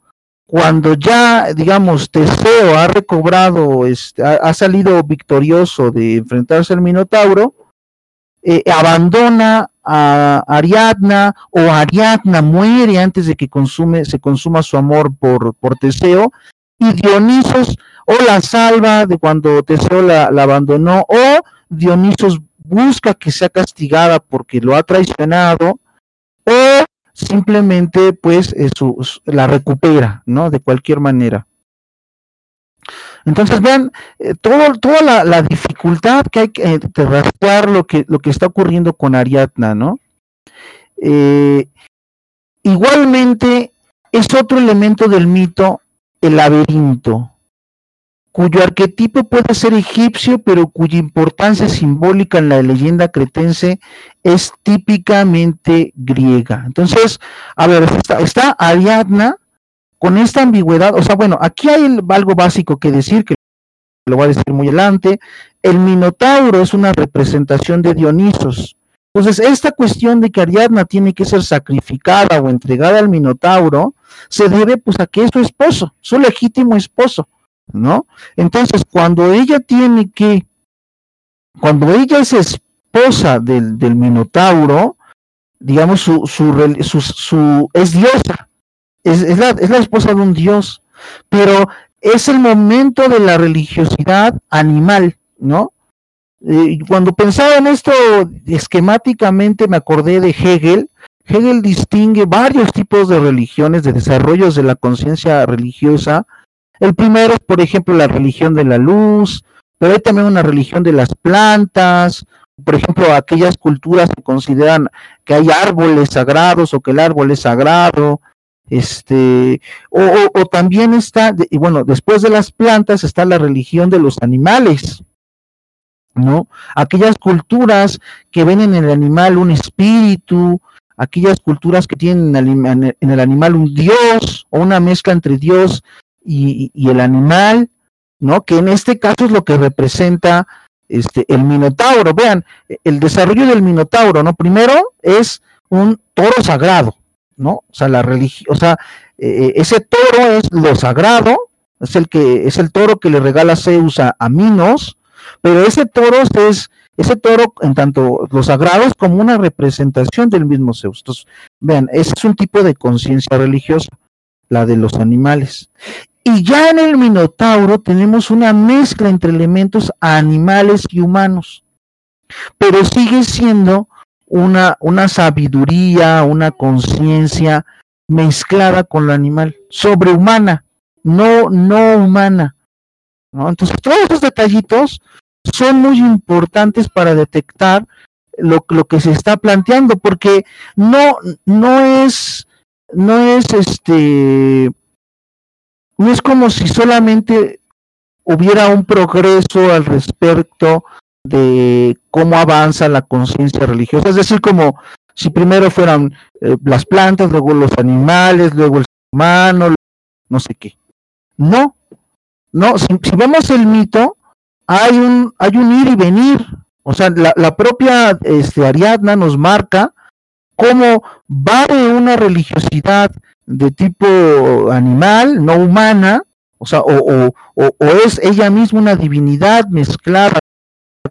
cuando ya, digamos, Teseo ha recobrado, este, ha, salido victorioso de enfrentarse al Minotauro, eh, abandona a Ariadna o Ariadna muere antes de que consume, se consuma su amor por, por Teseo y Dionisos o la salva de cuando Teseo la, abandonó o Dionisos busca que sea castigada porque lo ha traicionado o simplemente pues eh, la recupera, ¿no? De cualquier manera. Entonces vean eh, todo, toda la, dificultad que hay que eh, lo que, lo que está ocurriendo con Ariadna, ¿no? Eh, igualmente es otro elemento del mito el laberinto, cuyo arquetipo puede ser egipcio, pero cuya importancia simbólica en la leyenda cretense es típicamente griega. Entonces, a ver, está Ariadna, con esta ambigüedad, o sea, bueno, aquí hay algo básico que decir, que lo voy a decir muy adelante, el Minotauro es una representación de Dionisos. Entonces, esta cuestión de que Ariadna tiene que ser sacrificada o entregada al Minotauro, se debe pues a que es su esposo, su legítimo esposo, ¿no? Entonces, cuando ella tiene que, cuando ella es esposa del, del Minotauro, digamos, su, su, su, su, es diosa, es, la, esposa de un dios, pero es el momento de la religiosidad animal, ¿no? Eh, cuando pensaba en esto esquemáticamente me acordé de Hegel. Hegel distingue varios tipos de religiones, de desarrollos de la conciencia religiosa. El primero es, por ejemplo, la religión de la luz, pero hay también una religión de las plantas, por ejemplo, aquellas culturas que consideran que hay árboles sagrados o que el árbol es sagrado, este, o, también está, y bueno, después de las plantas está la religión de los animales, ¿no? Aquellas culturas que ven en el animal un espíritu, aquellas culturas que tienen en el animal un dios o una mezcla entre Dios y, el animal, ¿no? Que en este caso es lo que representa este, el minotauro. Vean, el desarrollo del minotauro, ¿no? Primero es un toro sagrado, ¿no? O sea, la o sea, eh, eh, ese toro es lo sagrado, es el que es el toro que le regala Zeus a, Minos, pero ese toro es ese toro en tanto lo sagrado es como una representación del mismo Zeus. Entonces, vean, ese es un tipo de conciencia religiosa, la de los animales. Y ya en el Minotauro tenemos una mezcla entre elementos animales y humanos, pero sigue siendo una, una sabiduría, una conciencia mezclada con lo animal, sobrehumana, no, no humana. Entonces, todos esos detallitos son muy importantes para detectar lo, lo que se está planteando, porque no, no es, no es este, no es como si solamente hubiera un progreso al respecto de cómo avanza la conciencia religiosa. Es decir, como si primero fueran eh, las plantas, luego los animales, luego el ser humano, no sé qué. No, no, si, vemos el mito, hay un, hay un ir y venir. O sea, la, propia este, Ariadna nos marca cómo va de una religiosidad de tipo animal, no humana, o sea, o, o, o es ella misma una divinidad mezclada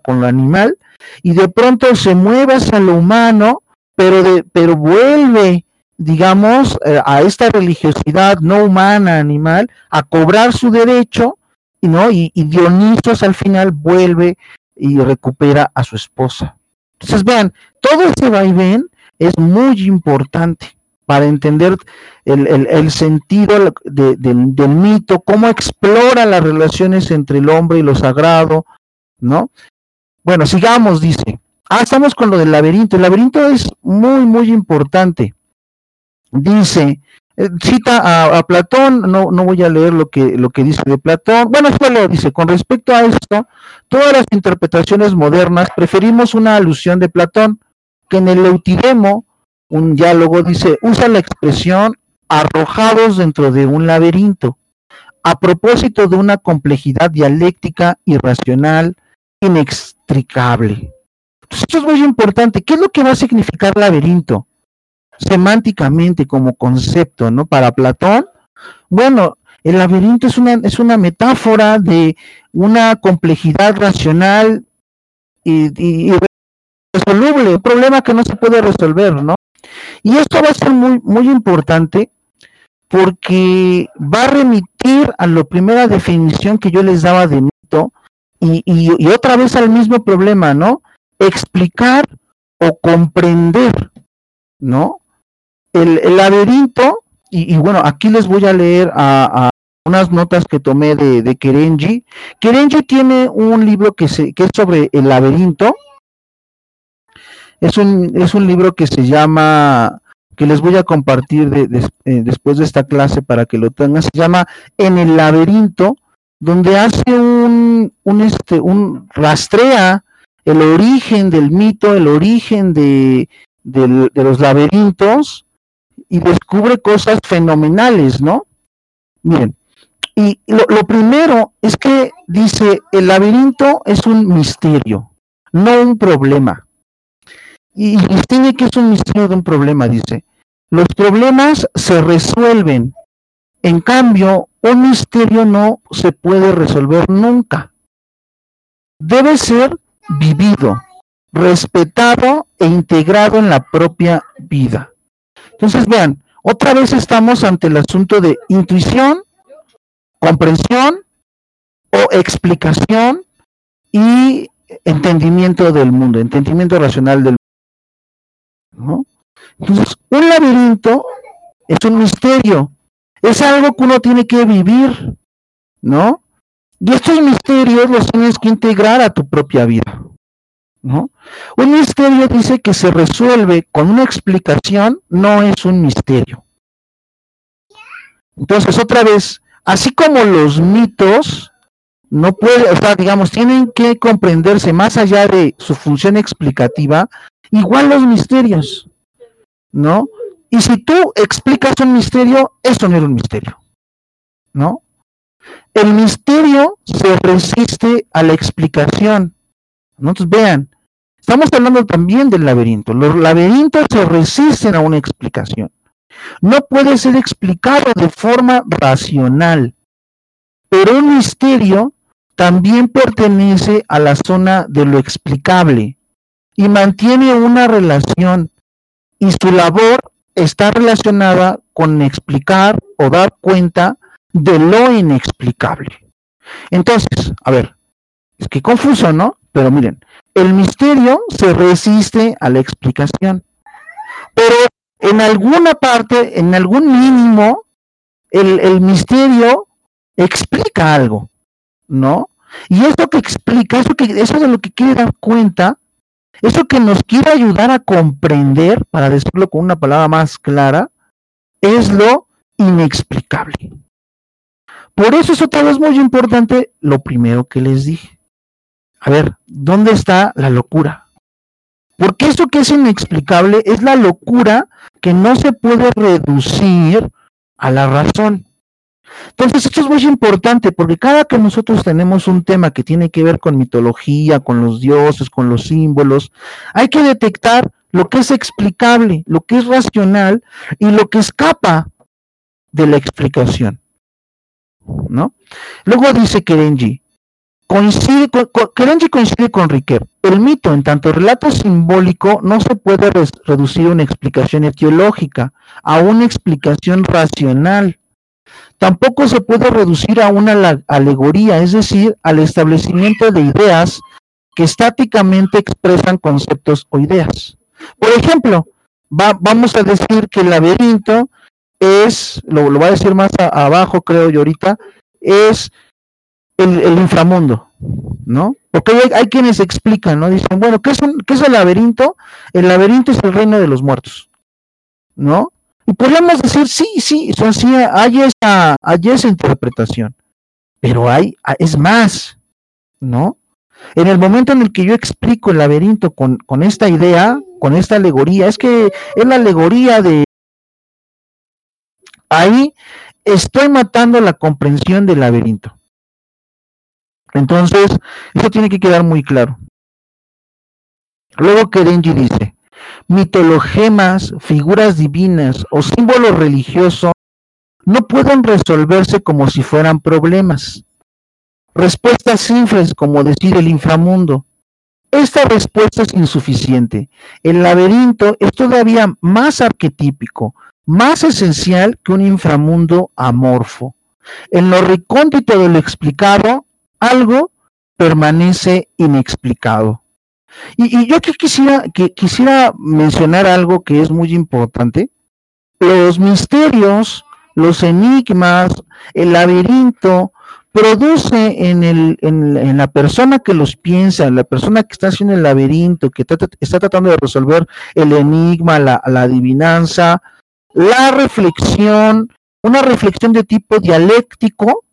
con lo animal y de pronto se mueve hacia lo humano, pero, de, pero vuelve, digamos, eh, a esta religiosidad no humana, animal, a cobrar su derecho, ¿no? Y, Dionisos al final vuelve y recupera a su esposa. Entonces, vean, todo ese vaivén es muy importante, para entender el, sentido del mito, cómo explora las relaciones entre el hombre y lo sagrado, ¿no? Bueno, sigamos, dice. Ah, estamos con lo del laberinto. El laberinto es muy, muy importante. Dice, eh, cita a, Platón, no, no voy a leer lo que, lo que dice de Platón. Bueno, solo dice, con respecto a esto, todas las interpretaciones modernas preferimos una alusión de Platón, que en el Eutiremo, un diálogo, dice, usa la expresión arrojados dentro de un laberinto, a propósito de una complejidad dialéctica irracional, inextricable. esto es muy importante. ¿Qué es lo que va a significar laberinto? Semánticamente, como concepto, ¿no? Para Platón, bueno, el laberinto es una, es una metáfora de una complejidad racional y, y, resoluble, un problema que no se puede resolver, ¿no? Y esto va a ser muy, muy importante porque va a remitir a la primera definición que yo les daba de mito y, y, otra vez al mismo problema, ¿no? Explicar o comprender, ¿no? El, laberinto, y, bueno, aquí les voy a leer a, unas notas que tomé de, de Kerenji. Kerenji tiene un libro que, se, que es sobre el laberinto, es un, es un libro que se llama, que les voy a compartir eh, después de esta clase para que lo tengan, se llama En el laberinto, donde hace un, un, este, un rastrea el origen del mito, el origen de, de, los laberintos y descubre cosas fenomenales, ¿no? Miren, y lo, lo, primero es que dice, el laberinto es un misterio, no un problema. Y, tiene que es un misterio de un problema, dice. Los problemas se resuelven. En cambio, un misterio no se puede resolver nunca. Debe ser vivido, respetado e integrado en la propia vida. Entonces, vean, otra vez estamos ante el asunto de intuición, comprensión o explicación y entendimiento del mundo, entendimiento racional del entonces, un laberinto es un misterio, es algo que uno tiene que vivir, ¿no? Y estos misterios los tienes que integrar a tu propia vida, ¿no? Un misterio dice que se resuelve con una explicación, no es un misterio. Entonces, otra vez, así como los mitos no pueden, o sea, digamos, tienen que comprenderse más allá de su función explicativa, Igual los misterios, ¿no? Y si tú explicas un misterio, eso no era un misterio, ¿no? El misterio se resiste a la explicación. Entonces vean, estamos hablando también del laberinto. Los laberintos se resisten a una explicación. No puede ser explicado de forma racional. Pero un misterio también pertenece a la zona de lo explicable y mantiene una relación y su labor está relacionada con explicar o dar cuenta de lo inexplicable. Entonces, a ver, es que confuso, ¿no? Pero miren, el misterio se resiste a la explicación. Pero en alguna parte, en algún mínimo, el, el misterio explica algo, ¿no? Y eso que explica, eso, que, eso de lo que quiere dar cuenta, eso que nos quiere ayudar a comprender, para decirlo con una palabra más clara, es lo inexplicable. Por eso es otra vez muy importante lo primero que les dije. A ver, ¿dónde está la locura? Porque eso que es inexplicable es la locura que no se puede reducir a la razón. Entonces, esto es muy importante porque cada que nosotros tenemos un tema que tiene que ver con mitología, con los dioses, con los símbolos, hay que detectar lo que es explicable, lo que es racional y lo que escapa de la explicación. ¿No? Luego dice Kerenji, coincide con, Kerenji coincide con Riquet. El mito, en tanto relato simbólico, no se puede reducir a una explicación etiológica, a una explicación racional tampoco se puede reducir a una alegoría, es decir, al establecimiento de ideas que estáticamente expresan conceptos o ideas. Por ejemplo, vamos a decir que el laberinto es, lo, voy a decir más abajo, creo yo ahorita, es el, inframundo, ¿no? Porque hay, quienes explican, ¿no? Dicen, bueno, ¿qué es, ¿qué es el laberinto? El laberinto es el reino de los muertos, ¿no? Y podríamos decir, sí, sí, son, sí hay, esa, hay esa interpretación, pero hay, es más, ¿no? En el momento en el que yo explico el laberinto con, con esta idea, con esta alegoría, es que es la alegoría de... Ahí estoy matando la comprensión del laberinto. Entonces, eso tiene que quedar muy claro. Luego Kerenji dice, mitologemas, figuras divinas o símbolos religiosos no pueden resolverse como si fueran problemas. Respuestas simples como decir el inframundo. Esta respuesta es insuficiente. El laberinto es todavía más arquetípico, más esencial que un inframundo amorfo. En lo recóndito de lo explicado, algo permanece inexplicado. Y, yo que quisiera, que quisiera mencionar algo que es muy importante. Los misterios, los enigmas, el laberinto, produce en, el, en, la persona que los piensa, en la persona que está haciendo el laberinto, que está, tratando de resolver el enigma, la, la adivinanza, la reflexión, una reflexión de tipo dialéctico,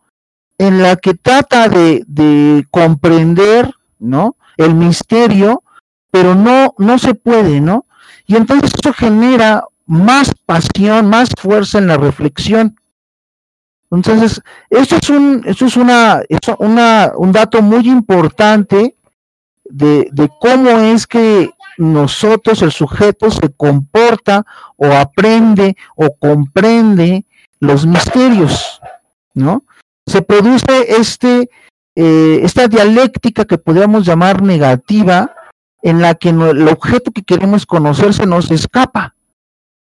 en la que trata de, de comprender, ¿no? El misterio, pero no, no se puede, ¿no? Y entonces eso genera más pasión, más fuerza en la reflexión. Entonces, esto es un, esto es una, eso, una, un dato muy importante de, de cómo es que nosotros, el sujeto, se comporta o aprende o comprende los misterios, ¿no? se produce este, eh, esta dialéctica que podríamos llamar negativa, en la que el objeto que queremos conocer se nos escapa,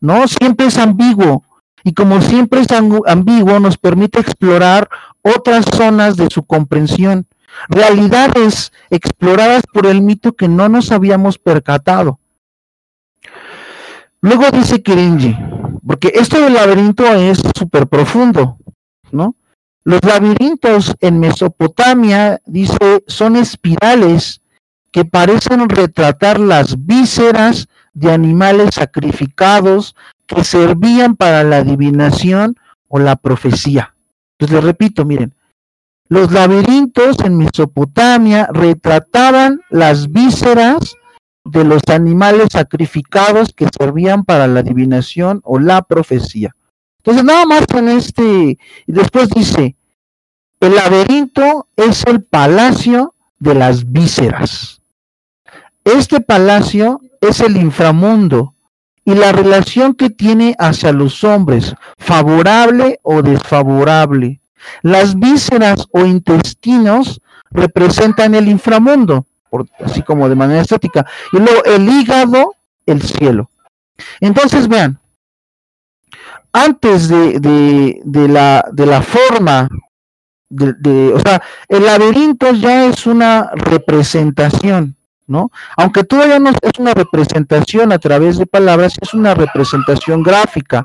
¿no? Siempre es ambiguo, y como siempre es ambiguo, nos permite explorar otras zonas de su comprensión, realidades exploradas por el mito que no nos habíamos percatado. Luego dice Kirinji, porque esto del laberinto es súper profundo, ¿no? Los laberintos en Mesopotamia, dice, son espirales que parecen retratar las vísceras de animales sacrificados que servían para la adivinación o la profecía. Entonces les repito, miren, los laberintos en Mesopotamia retrataban las vísceras de los animales sacrificados que servían para la adivinación o la profecía. Entonces, nada más en este, después dice, el laberinto es el palacio de las vísceras. Este palacio es el inframundo y la relación que tiene hacia los hombres, favorable o desfavorable. Las vísceras o intestinos representan el inframundo, así como de manera estática, y luego el hígado, el cielo. Entonces vean, antes de, de, la, de la forma o sea, el laberinto ya es una representación, ¿no? Aunque todavía no es una representación a través de palabras, es una representación gráfica.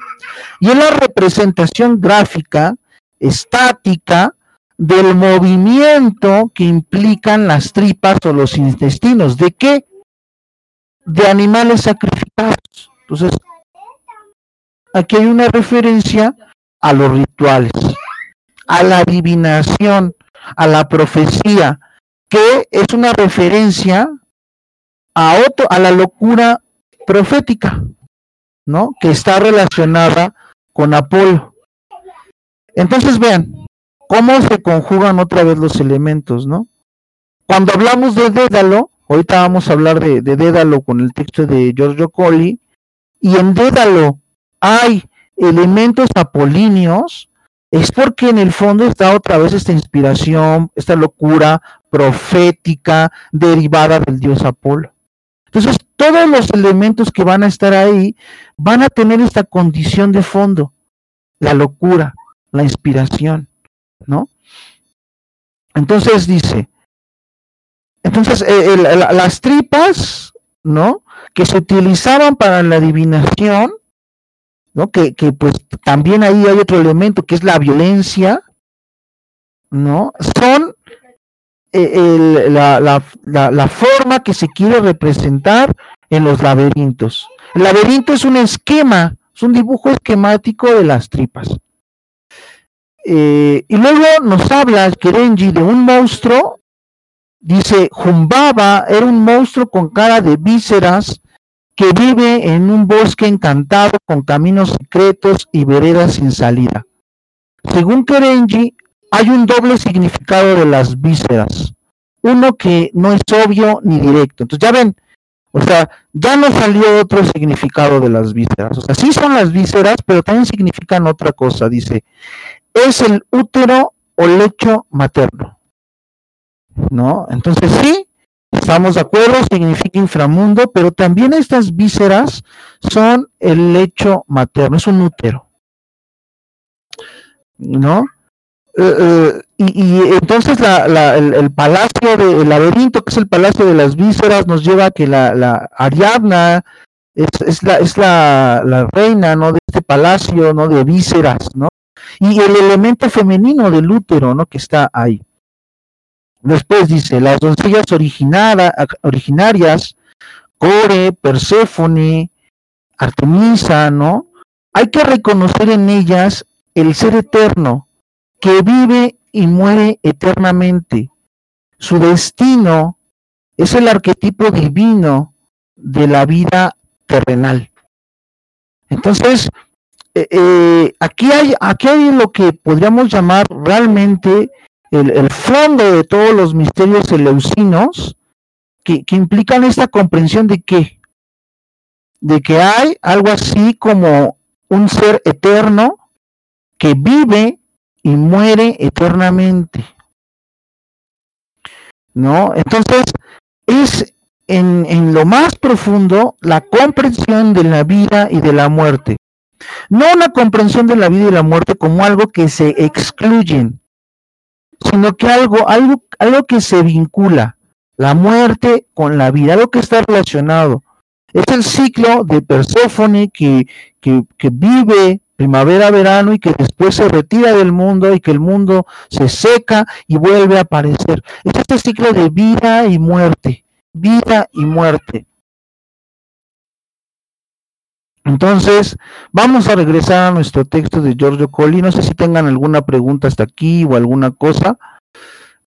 Y es la representación gráfica estática del movimiento que implican las tripas o los intestinos. ¿De qué? De animales sacrificados. Entonces, aquí hay una referencia a los rituales a la adivinación, a la profecía, que es una referencia a otro, a la locura profética, ¿no? Que está relacionada con Apolo. Entonces vean cómo se conjugan otra vez los elementos, ¿no? Cuando hablamos de Dédalo, ahorita vamos a hablar de, de Dédalo con el texto de Giorgio Colli, y en Dédalo hay elementos apolíneos es porque en el fondo está otra vez esta inspiración, esta locura profética derivada del dios Apolo. Entonces, todos los elementos que van a estar ahí van a tener esta condición de fondo, la locura, la inspiración, ¿no? Entonces dice, entonces eh, las tripas ¿no? Que se utilizaban para la adivinación, ¿no? Que, que pues también ahí hay otro elemento que es la violencia, ¿no? Son eh, la, la, la, forma que se quiere representar en los laberintos. El laberinto es un esquema, es un dibujo esquemático de las tripas. Eh, y luego nos habla Kerenji de un monstruo, dice, Jumbaba era un monstruo con cara de vísceras que vive en un bosque encantado con caminos secretos y veredas sin salida. Según Kerenji, hay un doble significado de las vísceras. Uno que no es obvio ni directo. Entonces ya ven, o sea, ya no salió otro significado de las vísceras. O sea, sí son las vísceras, pero también significan otra cosa. Dice, es el útero o lecho materno. ¿No? Entonces sí, estamos de acuerdo, significa inframundo, pero también estas vísceras son el lecho materno, es un útero. ¿No? Eh, eh, y, entonces el, palacio del laberinto, que es el palacio de las vísceras, nos lleva a que la, la Ariadna es, la, es la, reina ¿no? de este palacio ¿no? de vísceras, ¿no? Y el elemento femenino del útero, ¿no? que está ahí. Después dice, las doncellas originarias, Core, Perséfone, Artemisa, ¿no? Hay que reconocer en ellas el ser eterno, que vive y muere eternamente. Su destino es el arquetipo divino de la vida terrenal. Entonces, eh, eh, aquí, hay, aquí hay lo que podríamos llamar realmente el, fondo de todos los misterios eleusinos que, que implican esta comprensión de qué? De que hay algo así como un ser eterno que vive y muere eternamente. ¿No? Entonces, es en, en, lo más profundo la comprensión de la vida y de la muerte. No una comprensión de la vida y la muerte como algo que se excluyen, sino que algo, algo, algo que se vincula, la muerte con la vida, algo que está relacionado. Es el ciclo de Perséfone que, que, que vive primavera, verano y que después se retira del mundo y que el mundo se seca y vuelve a aparecer. Es este ciclo de vida y muerte, vida y muerte. Entonces, vamos a regresar a nuestro texto de Giorgio Colli. No sé si tengan alguna pregunta hasta aquí o alguna cosa.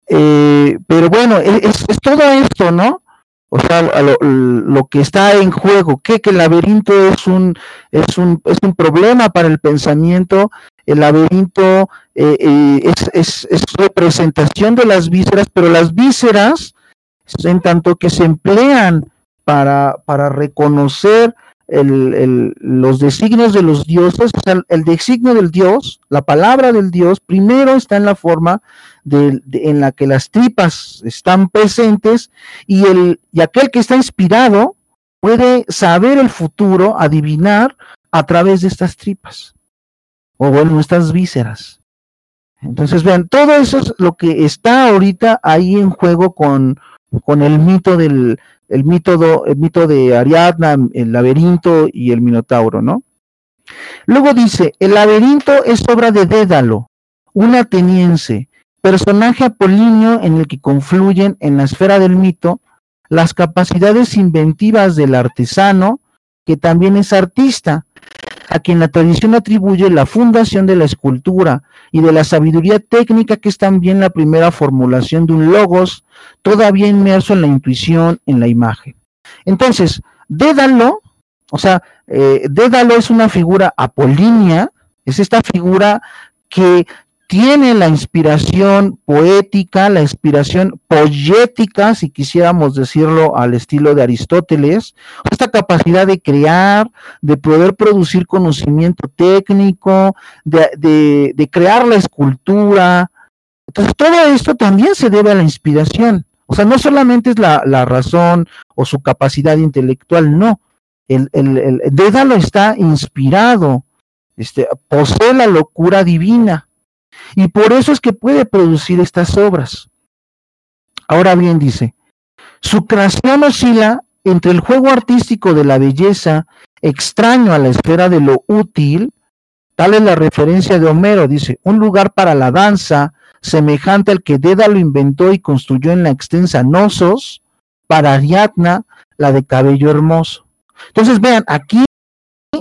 Eh, pero bueno, es, es, todo esto, ¿no? O sea, lo, que está en juego, que, que el laberinto es un, es, un, es un problema para el pensamiento, el laberinto eh, eh, es, es, representación de las vísceras, pero las vísceras, en tanto que se emplean para, para reconocer el, los designios de los dioses, o sea, el designio del Dios, la palabra del Dios, primero está en la forma de, en la que las tripas están presentes y, el, y aquel que está inspirado puede saber el futuro, adivinar a través de estas tripas, o bueno, estas vísceras. Entonces, vean, todo eso es lo que está ahorita ahí en juego con, con el mito del, el mito, el mito de Ariadna, el laberinto y el Minotauro, ¿no? Luego dice, el laberinto es obra de Dédalo, un ateniense, personaje apolíneo en el que confluyen en la esfera del mito las capacidades inventivas del artesano, que también es artista, a quien la tradición atribuye la fundación de la escultura y de la sabiduría técnica que es también la primera formulación de un logos todavía inmerso en la intuición, en la imagen. Entonces, Dédalo, o sea, eh, Dédalo es una figura apolínea, es esta figura que tiene la inspiración poética, la inspiración poética, si quisiéramos decirlo al estilo de Aristóteles, esta capacidad de crear, de poder producir conocimiento técnico, de, de, crear la escultura. Entonces, todo esto también se debe a la inspiración. O sea, no solamente es la, la razón o su capacidad intelectual, no. El, el, el Dédalo está inspirado, este, posee la locura divina y por eso es que puede producir estas obras. Ahora bien, dice, su creación oscila entre el juego artístico de la belleza, extraño a la esfera de lo útil, tal es la referencia de Homero, dice, un lugar para la danza, semejante al que Dédalo inventó y construyó en la extensa Nosos, para Ariadna, la de cabello hermoso. Entonces, vean, aquí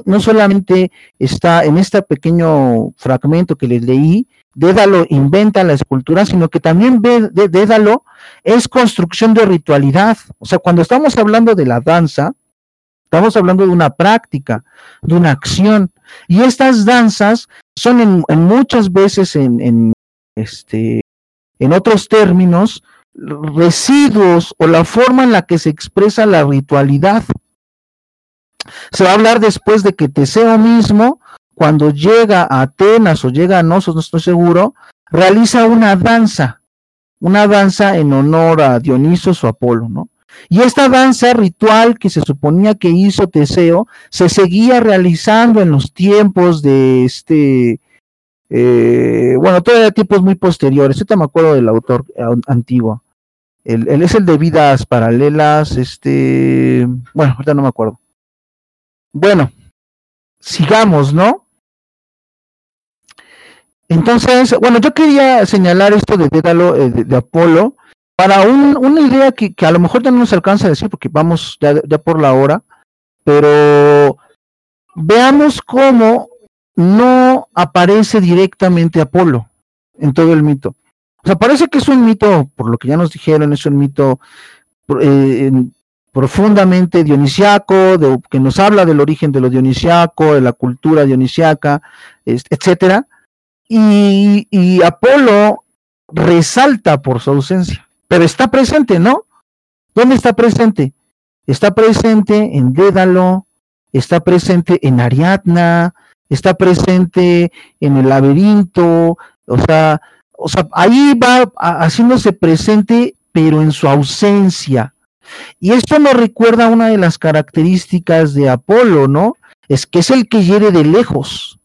no solamente está en este pequeño fragmento que les leí, Dédalo inventa la escultura, sino que también Dédalo es construcción de ritualidad. O sea, cuando estamos hablando de la danza, estamos hablando de una práctica, de una acción. Y estas danzas son en, muchas veces en, este, en otros términos, residuos o la forma en la que se expresa la ritualidad. Se va a hablar después de que Teseo mismo, cuando llega a Atenas o llega a Nosos, no estoy seguro, realiza una danza, una danza en honor a Dionisos o Apolo, ¿no? Y esta danza ritual que se suponía que hizo Teseo se seguía realizando en los tiempos de este, eh, bueno, todavía tiempos muy posteriores. Yo te me acuerdo del autor antiguo. Él, él, es el de vidas paralelas, este, bueno, ahorita no me acuerdo. Bueno, sigamos, ¿no? Entonces, bueno, yo quería señalar esto de Dédalo, eh, de, Apolo, para una idea que, a lo mejor ya no nos alcanza a decir porque vamos ya, por la hora, pero veamos cómo no aparece directamente Apolo en todo el mito. O sea, parece que es un mito, por lo que ya nos dijeron, es un mito eh, profundamente dionisiaco, que nos habla del origen de lo dionisiaco, de la cultura dionisiaca, etcétera, y, y Apolo resalta por su ausencia, pero está presente, ¿no? ¿Dónde está presente? Está presente en Dédalo, está presente en Ariadna, está presente en el laberinto, o sea, o sea, ahí va haciéndose presente, pero en su ausencia. Y esto nos recuerda una de las características de Apolo, ¿no? Es que es el que hiere de lejos.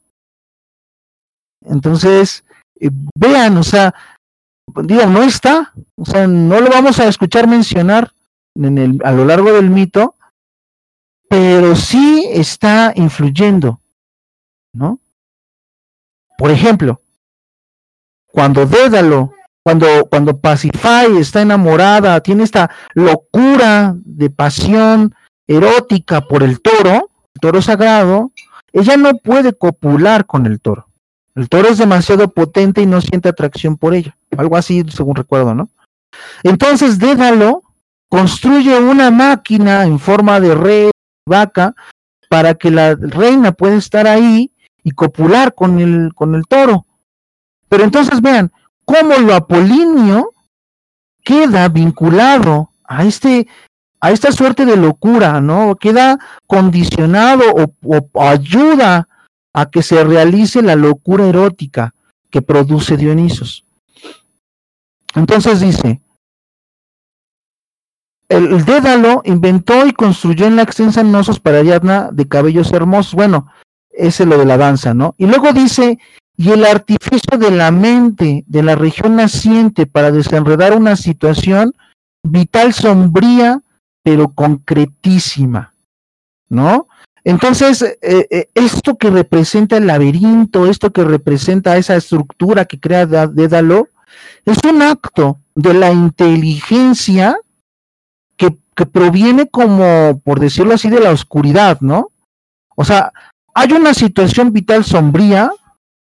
Entonces, eh, vean, o sea, digo, no está, o sea, no lo vamos a escuchar mencionar a lo largo del mito, pero sí está influyendo, ¿no? Por ejemplo, cuando Dédalo cuando, cuando Pacify está enamorada, tiene esta locura de pasión erótica por el toro, el toro sagrado, ella no puede copular con el toro. El toro es demasiado potente y no siente atracción por ella. Algo así, según recuerdo, ¿no? Entonces, Dédalo construye una máquina en forma de rey, vaca, para que la reina pueda estar ahí y copular con el, con el toro. Pero entonces vean, cómo lo apolíneo queda vinculado a este a esta suerte de locura, ¿no? Queda condicionado o, ayuda a que se realice la locura erótica que produce Dionisos. Entonces dice, el, Dédalo inventó y construyó en la extensa Nosos para Ariadna de cabellos hermosos. Bueno, ese es lo de la danza, ¿no? Y luego dice, y el de la mente de la región naciente para desenredar una situación vital sombría, pero concretísima, ¿no? Entonces, eh, eh, esto que representa el laberinto, esto que representa esa estructura que crea Dédalo, es un acto de la inteligencia que, que proviene como, por decirlo así, de la oscuridad, ¿no? O sea, hay una situación vital sombría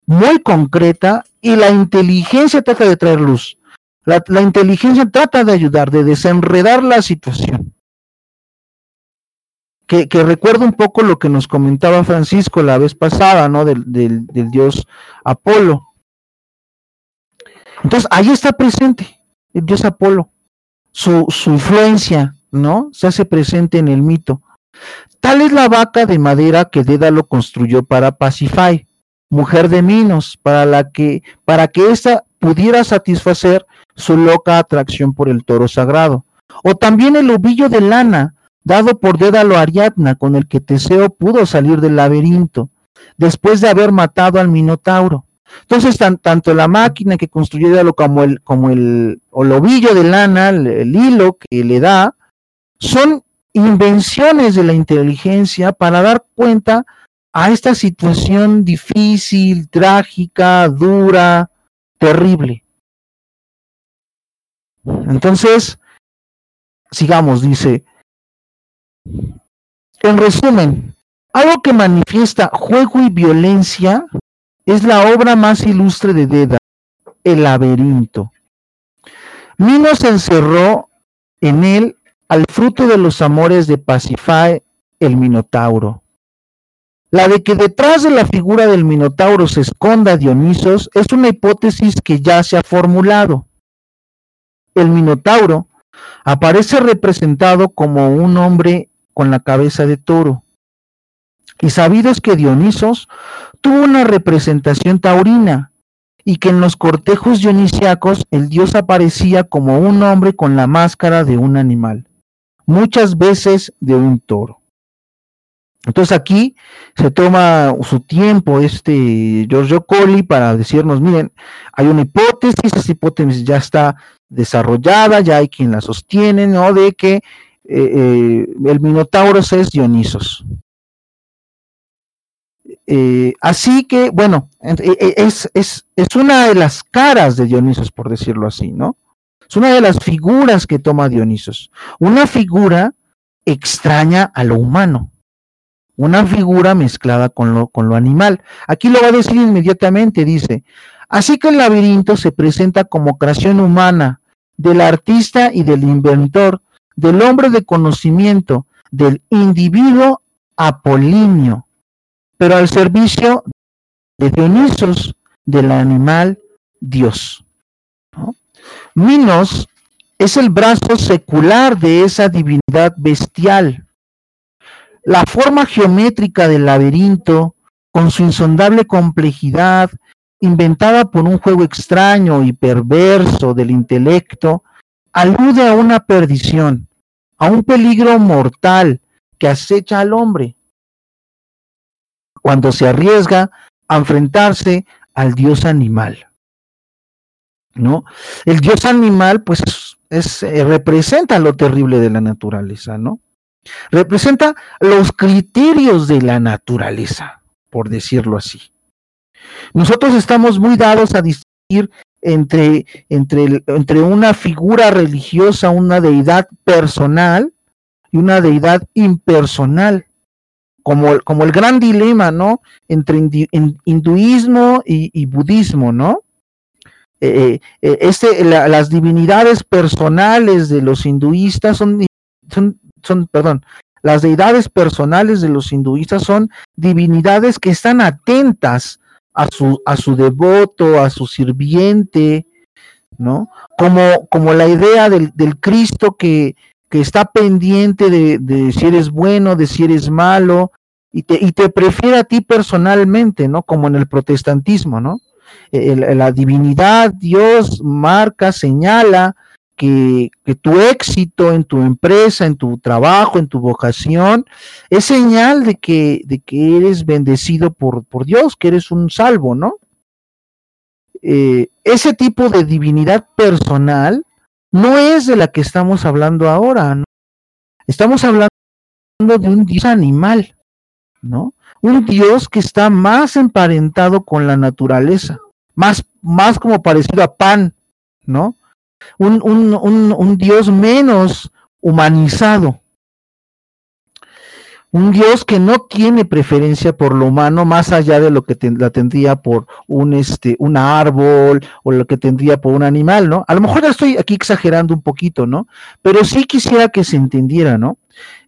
muy concreta y la inteligencia trata de traer luz. La, inteligencia trata de ayudar, de desenredar la situación. Que, que recuerda un poco lo que nos comentaba Francisco la vez pasada, ¿no? Del, del, dios Apolo. Entonces, ahí está presente el dios Apolo. Su, su influencia, ¿no? Se hace presente en el mito. Tal es la vaca de madera que Dédalo construyó para Pacify mujer de Minos, para la que, para que ésta pudiera satisfacer su loca atracción por el toro sagrado. O también el ovillo de lana, dado por Dédalo Ariadna, con el que Teseo pudo salir del laberinto, después de haber matado al Minotauro. Entonces, tanto la máquina que construyó Dédalo como el, como el, o el ovillo de lana, el, hilo que le da, son invenciones de la inteligencia para dar cuenta a esta situación difícil, trágica, dura, terrible. Entonces, sigamos, dice, en resumen, algo que manifiesta juego y violencia es la obra más ilustre de Deda, El laberinto. Minos encerró en él al fruto de los amores de Pasifae, el Minotauro. La de que detrás de la figura del Minotauro se esconda Dionisos es una hipótesis que ya se ha formulado. El Minotauro aparece representado como un hombre con la cabeza de toro. Y sabido es que Dionisos tuvo una representación taurina y que en los cortejos dionisiacos el dios aparecía como un hombre con la máscara de un animal, muchas veces de un toro. Entonces aquí se toma su tiempo este Giorgio Colli para decirnos, miren, hay una hipótesis, esa hipótesis ya está desarrollada, ya hay quien la sostiene, ¿no? De que eh, eh, el Minotauro es Dionisos. Eh, así que, bueno, es, es, es una de las caras de Dionisos, por decirlo así, ¿no? Es una de las figuras que toma Dionisos. Una figura extraña a lo humano una figura mezclada con lo, con lo animal. Aquí lo va a decir inmediatamente, dice, así que el laberinto se presenta como creación humana del artista y del inventor, del hombre de conocimiento, del individuo apolíneo, pero al servicio de Dionisos, del animal Dios. Minos es el brazo secular de esa divinidad bestial la forma geométrica del laberinto, con su insondable complejidad, inventada por un juego extraño y perverso del intelecto, alude a una perdición, a un peligro mortal que acecha al hombre cuando se arriesga a enfrentarse al dios animal. ¿No? El dios animal, pues, es, eh, representa lo terrible de la naturaleza, ¿no? Representa los criterios de la naturaleza, por decirlo así. Nosotros estamos muy dados a distinguir entre, entre, entre una figura religiosa, una deidad personal y una deidad impersonal, como, como el gran dilema, ¿no? Entre hinduismo y, budismo, ¿no? Eh, eh, este, las divinidades personales de los hinduistas son son, perdón, las deidades personales de los hinduistas son divinidades que están atentas a su, a su devoto, a su sirviente, ¿no? Como, como la idea del, del Cristo que, que, está pendiente de, de, si eres bueno, de si eres malo, y te, y te prefiere a ti personalmente, ¿no? Como en el protestantismo, ¿no? la divinidad, Dios marca, señala que, tu éxito en tu empresa, en tu trabajo, en tu vocación, es señal de que, de que eres bendecido por, por Dios, que eres un salvo, ¿no? Eh, ese tipo de divinidad personal no es de la que estamos hablando ahora, ¿no? Estamos hablando de un Dios animal, ¿no? Un Dios que está más emparentado con la naturaleza, más, más como parecido a Pan, ¿no? Un, un, un, Dios menos humanizado. Un Dios que no tiene preferencia por lo humano más allá de lo que la tendría por un, este, un árbol o lo que tendría por un animal, ¿no? A lo mejor ya estoy aquí exagerando un poquito, ¿no? Pero sí quisiera que se entendiera, ¿no?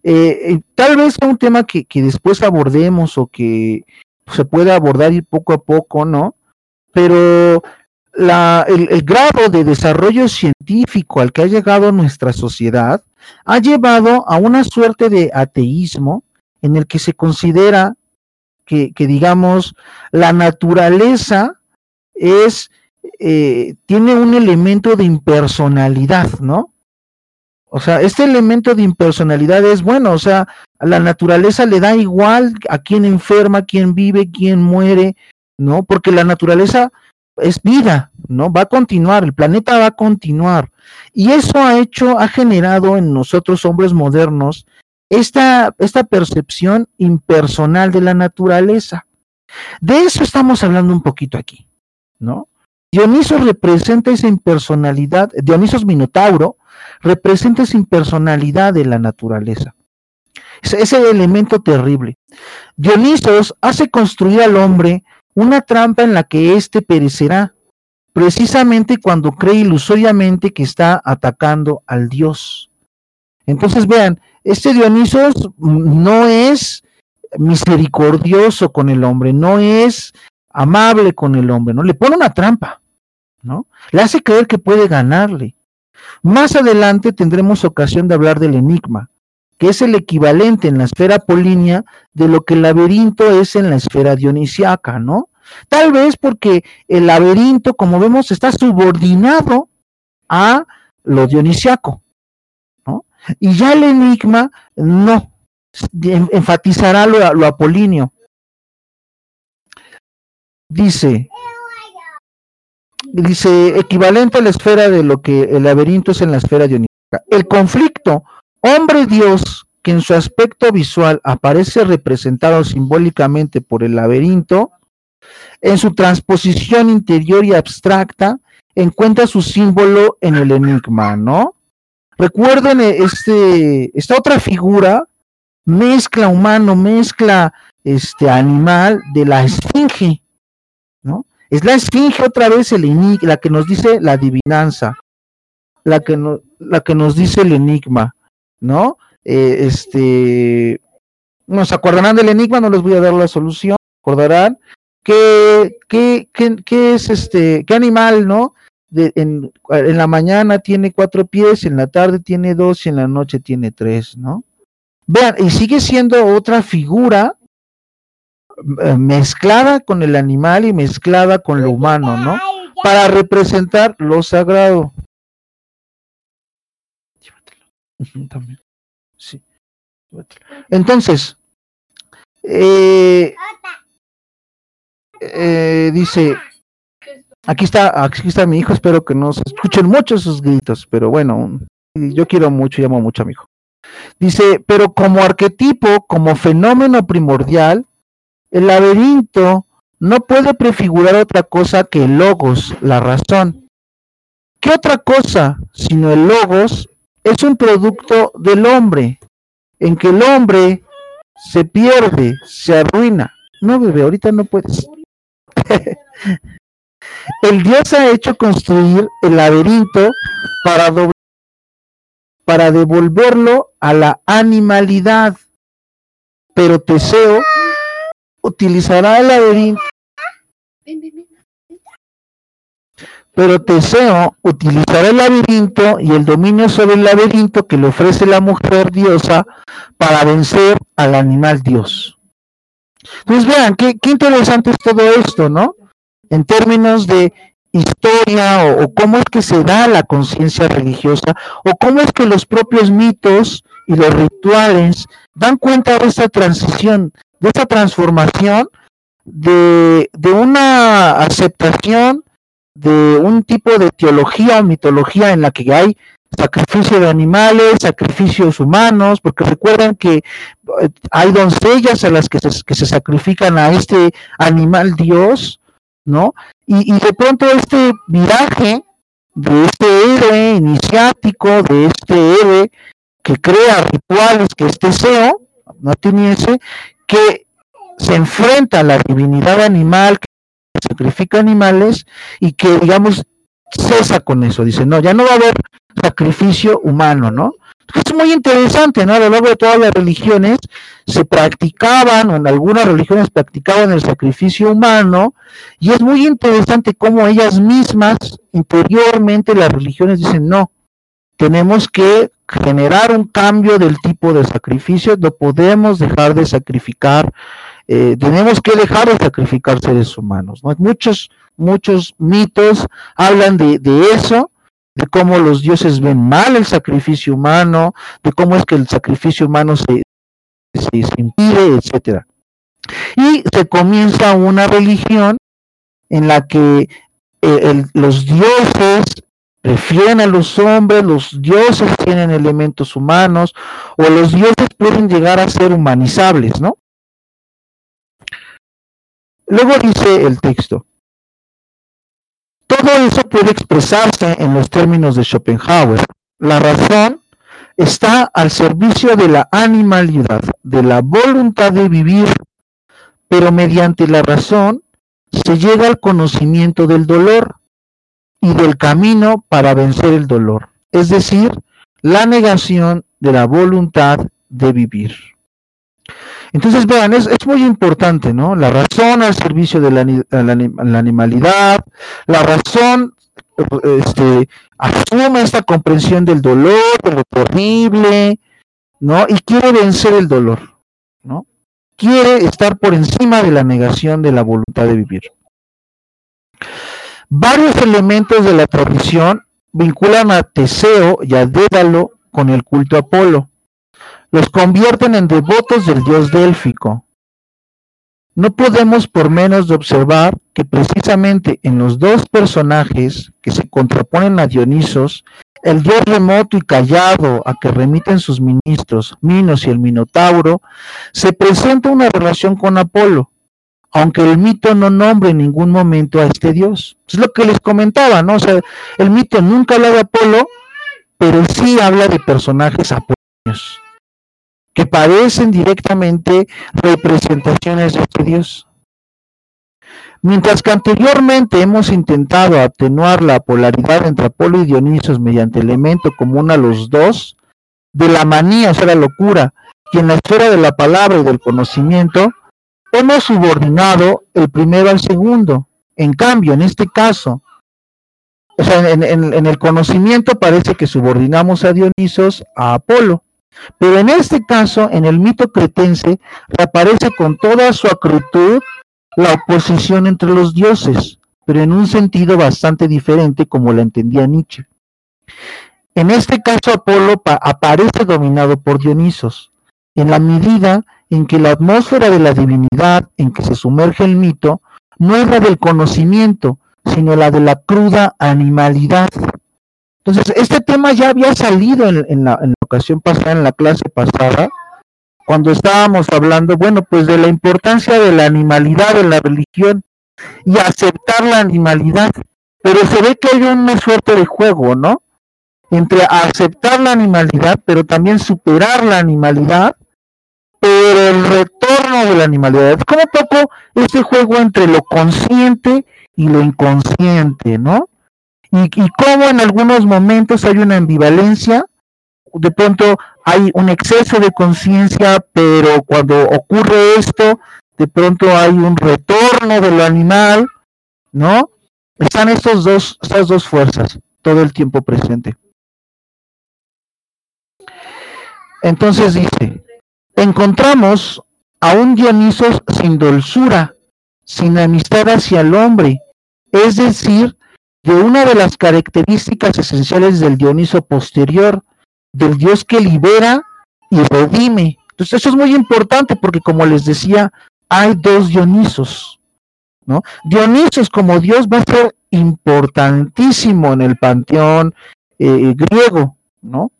Eh, eh, tal vez sea un tema que, que después abordemos o que se pueda abordar ir poco a poco, ¿no? Pero el, grado de desarrollo científico al que ha llegado nuestra sociedad ha llevado a una suerte de ateísmo en el que se considera que, digamos, la naturaleza es, eh, tiene un elemento de impersonalidad, ¿no? O sea, este elemento de impersonalidad es bueno, o sea, a la naturaleza le da igual a quién enferma, quién vive, quién muere, ¿no? Porque la naturaleza es vida, ¿no? Va a continuar, el planeta va a continuar. Y eso ha hecho, ha generado en nosotros hombres modernos esta, esta percepción impersonal de la naturaleza. De eso estamos hablando un poquito aquí, ¿no? Dioniso representa esa impersonalidad, Dionisos Minotauro representa esa impersonalidad de la naturaleza. Ese elemento terrible. Dionisos hace construir al hombre una trampa en la que éste perecerá, precisamente cuando cree ilusoriamente que está atacando al Dios. Entonces vean, este Dionisos no es misericordioso con el hombre, no es amable con el hombre, ¿no? Le pone una trampa, ¿no? Le hace creer que puede ganarle. Más adelante tendremos ocasión de hablar del enigma, que es el equivalente en la esfera polínea de lo que el laberinto es en la esfera dionisiaca, ¿no? Tal vez porque el laberinto, como vemos, está subordinado a lo dionisiaco, ¿no? Y ya el enigma no, enfatizará lo, lo apolíneo. Dice, dice, equivalente a la esfera de lo que el laberinto es en la esfera dionisiaca. El conflicto hombre-dios, que en su aspecto visual aparece representado simbólicamente por el laberinto, en su transposición interior y abstracta, encuentra su símbolo en el enigma, ¿no? Recuerden este, esta otra figura, mezcla humano, mezcla este animal de la esfinge, ¿no? Es la esfinge otra vez la que nos dice la adivinanza, la que, la que nos dice el enigma, ¿no? Eh, este, nos acordarán del enigma, no les voy a dar la solución, acordarán qué, qué, qué, es este, qué animal, ¿no? De, en, en, la mañana tiene cuatro pies, en la tarde tiene dos y en la noche tiene tres, ¿no? Vean, y sigue siendo otra figura eh, mezclada con el animal y mezclada con lo humano, ¿no? Para representar lo sagrado. También. Sí. Entonces, eh, eh, dice, aquí está, aquí está mi hijo, espero que no se escuchen mucho sus gritos, pero bueno, yo quiero mucho, llamo mucho a mi hijo. Dice, pero como arquetipo, como fenómeno primordial, el laberinto no puede prefigurar otra cosa que el logos, la razón. ¿Qué otra cosa sino el logos es un producto del hombre, en que el hombre se pierde, se arruina. No, bebé, ahorita no puedes. el Dios ha hecho construir el laberinto para, para devolverlo a la animalidad. Pero Teseo utilizará el laberinto pero Teseo utilizará el laberinto y el dominio sobre el laberinto que le ofrece la mujer diosa para vencer al animal dios. Entonces vean, qué, interesante es todo esto, ¿no? En términos de historia o, cómo es que se da la conciencia religiosa o cómo es que los propios mitos y los rituales dan cuenta de esta transición, de esta transformación de una aceptación de un tipo de teología mitología en la que hay sacrificio de animales, sacrificios humanos, porque recuerdan que eh, hay doncellas a las que se, sacrifican a este animal dios, ¿no? Y, de pronto este viraje de este héroe iniciático, de este héroe que crea rituales, que es Teseo, no ese, que se enfrenta a la divinidad animal, sacrifica animales y que, digamos, cesa con eso. Dice, no, ya no va a haber sacrificio humano, ¿no? Es muy interesante, ¿no? A lo largo de todas las religiones se practicaban, o en algunas religiones practicaban el sacrificio humano, y es muy interesante cómo ellas mismas, interiormente, las religiones dicen, no, tenemos que generar un cambio del tipo de sacrificio, no podemos dejar de sacrificar eh, tenemos que dejar de sacrificar seres humanos. ¿no? Muchos, muchos mitos hablan de, eso, de cómo los dioses ven mal el sacrificio humano, de cómo es que el sacrificio humano se, se, impide, etcétera. Y se comienza una religión en la que eh, los dioses prefieren a los hombres, los dioses tienen elementos humanos, o los dioses pueden llegar a ser humanizables, ¿no? Luego dice el texto, todo eso puede expresarse en los términos de Schopenhauer. La razón está al servicio de la animalidad, de la voluntad de vivir, pero mediante la razón se llega al conocimiento del dolor y del camino para vencer el dolor, es decir, la negación de la voluntad de vivir. Entonces, vean, es, muy importante, ¿no? La razón al servicio de la, animalidad, la razón este, asume esta comprensión del dolor, de lo terrible, ¿no? Y quiere vencer el dolor, ¿no? Quiere estar por encima de la negación de la voluntad de vivir. Varios elementos de la tradición vinculan a Teseo y a Dédalo con el culto a Apolo los convierten en devotos del dios délfico. No podemos por menos de observar que precisamente en los dos personajes que se contraponen a Dionisos, el dios remoto y callado a que remiten sus ministros, Minos y el Minotauro, se presenta una relación con Apolo, aunque el mito no nombre en ningún momento a este dios. Es lo que les comentaba, ¿no? O sea, el mito nunca habla de Apolo, pero sí habla de personajes apolíneos que parecen directamente representaciones de este Dios. Mientras que anteriormente hemos intentado atenuar la polaridad entre Apolo y Dionisos mediante elemento común a los dos, de la manía, o sea, la locura, y en la esfera de la palabra y del conocimiento, hemos subordinado el primero al segundo. En cambio, en este caso, o sea, en, en el conocimiento parece que subordinamos a Dionisos a Apolo. Pero en este caso, en el mito cretense, reaparece con toda su acritud la oposición entre los dioses, pero en un sentido bastante diferente como la entendía Nietzsche. En este caso, Apolo aparece dominado por Dionisos, en la medida en que la atmósfera de la divinidad en que se sumerge el mito no es la del conocimiento, sino la de la cruda animalidad. Entonces, este tema ya había salido en, la, ocasión pasada, en la clase pasada, cuando estábamos hablando, bueno, pues de la importancia de la animalidad en la religión y aceptar la animalidad. Pero se ve que hay una suerte de juego, ¿no? Entre aceptar la animalidad, pero también superar la animalidad, pero el retorno de la animalidad. Es como poco ese juego entre lo consciente y lo inconsciente, ¿no? Y, cómo en algunos momentos hay una ambivalencia, de pronto hay un exceso de conciencia, pero cuando ocurre esto, de pronto hay un retorno de lo animal, ¿no? Están estos dos, estas dos fuerzas todo el tiempo presente. Entonces dice, encontramos a un Dionisos sin dulzura, sin amistad hacia el hombre, es decir, de una de las características esenciales del Dioniso posterior, del Dios que libera y redime. Entonces eso es muy importante porque como les decía, hay dos Dionisos. ¿no? Dionisos como Dios va a ser importantísimo en el panteón eh, griego, ¿no?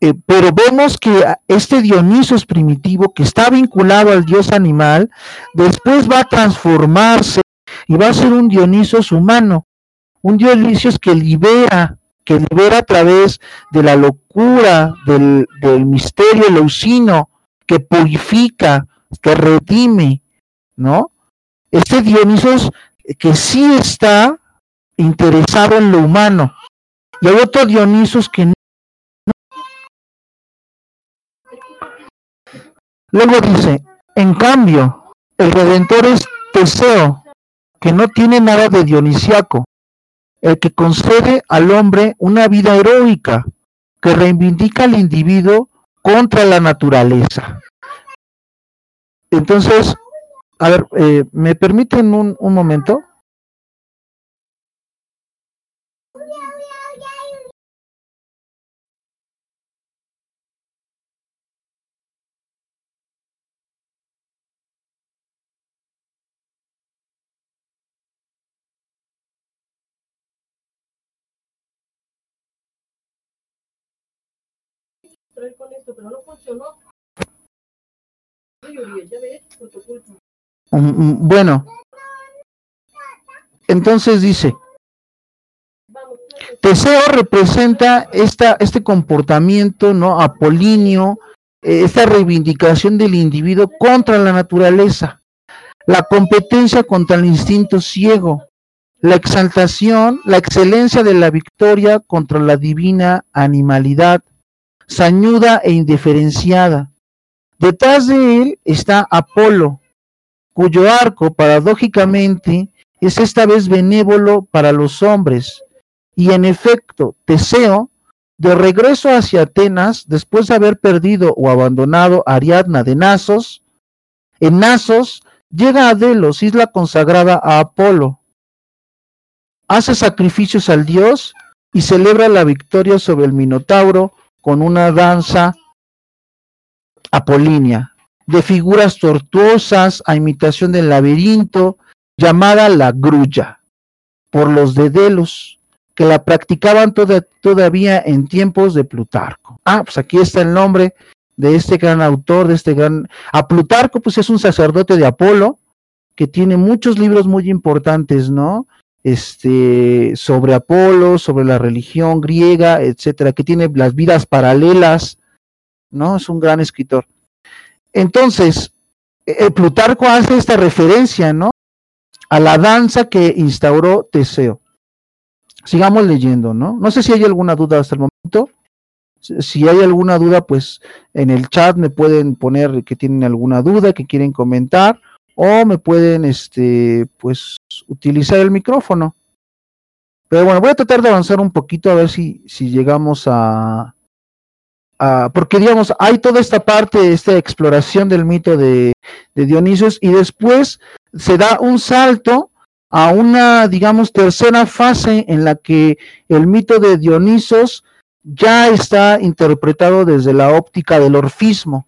Eh, pero vemos que este Dionisos primitivo que está vinculado al dios animal, después va a transformarse y va a ser un Dionisos humano un Dionisio que libera, que libera a través de la locura, del, misterio leucino, que purifica, que redime, ¿no? Este Dionisos que sí está interesado en lo humano. Y hay otro Dionisos que no. Luego dice, en cambio, el Redentor es Teseo, que no tiene nada de dionisiaco, el que concede al hombre una vida heroica, que reivindica al individuo contra la naturaleza. Entonces, a ver, eh, ¿me permiten un, un momento? Traer con esto, pero no funcionó. Ya ves, por tu culpa. Mm, mm, bueno, entonces dice, Teseo representa esta, este comportamiento no apolíneo, eh, esta reivindicación del individuo contra la naturaleza, la competencia contra el instinto ciego, la exaltación, la excelencia de la victoria contra la divina animalidad, sañuda e indiferenciada. Detrás de él está Apolo, cuyo arco paradójicamente es esta vez benévolo para los hombres. Y en efecto, Teseo, de regreso hacia Atenas, después de haber perdido o abandonado Ariadna de Nasos, en Nasos llega a Delos, isla consagrada a Apolo, hace sacrificios al dios y celebra la victoria sobre el Minotauro con una danza apolínea, de figuras tortuosas a imitación del laberinto, llamada la grulla, por los de Delos, que la practicaban todavía en tiempos de Plutarco. Ah, pues aquí está el nombre de este gran autor, de este gran... A Plutarco, pues es un sacerdote de Apolo, que tiene muchos libros muy importantes, ¿no? Este, sobre Apolo, sobre la religión griega, etcétera, que tiene las vidas paralelas, ¿no? Es un gran escritor. Entonces, el Plutarco hace esta referencia, ¿no? A la danza que instauró Teseo. Sigamos leyendo, ¿no? No sé si hay alguna duda hasta el momento. Si hay alguna duda, pues en el chat me pueden poner que tienen alguna duda, que quieren comentar o me pueden este pues utilizar el micrófono. Pero bueno, voy a tratar de avanzar un poquito a ver si, si llegamos a, a, porque digamos, hay toda esta parte, esta exploración del mito de, de Dionisios y después se da un salto a una, digamos, tercera fase en la que el mito de Dionisos ya está interpretado desde la óptica del orfismo.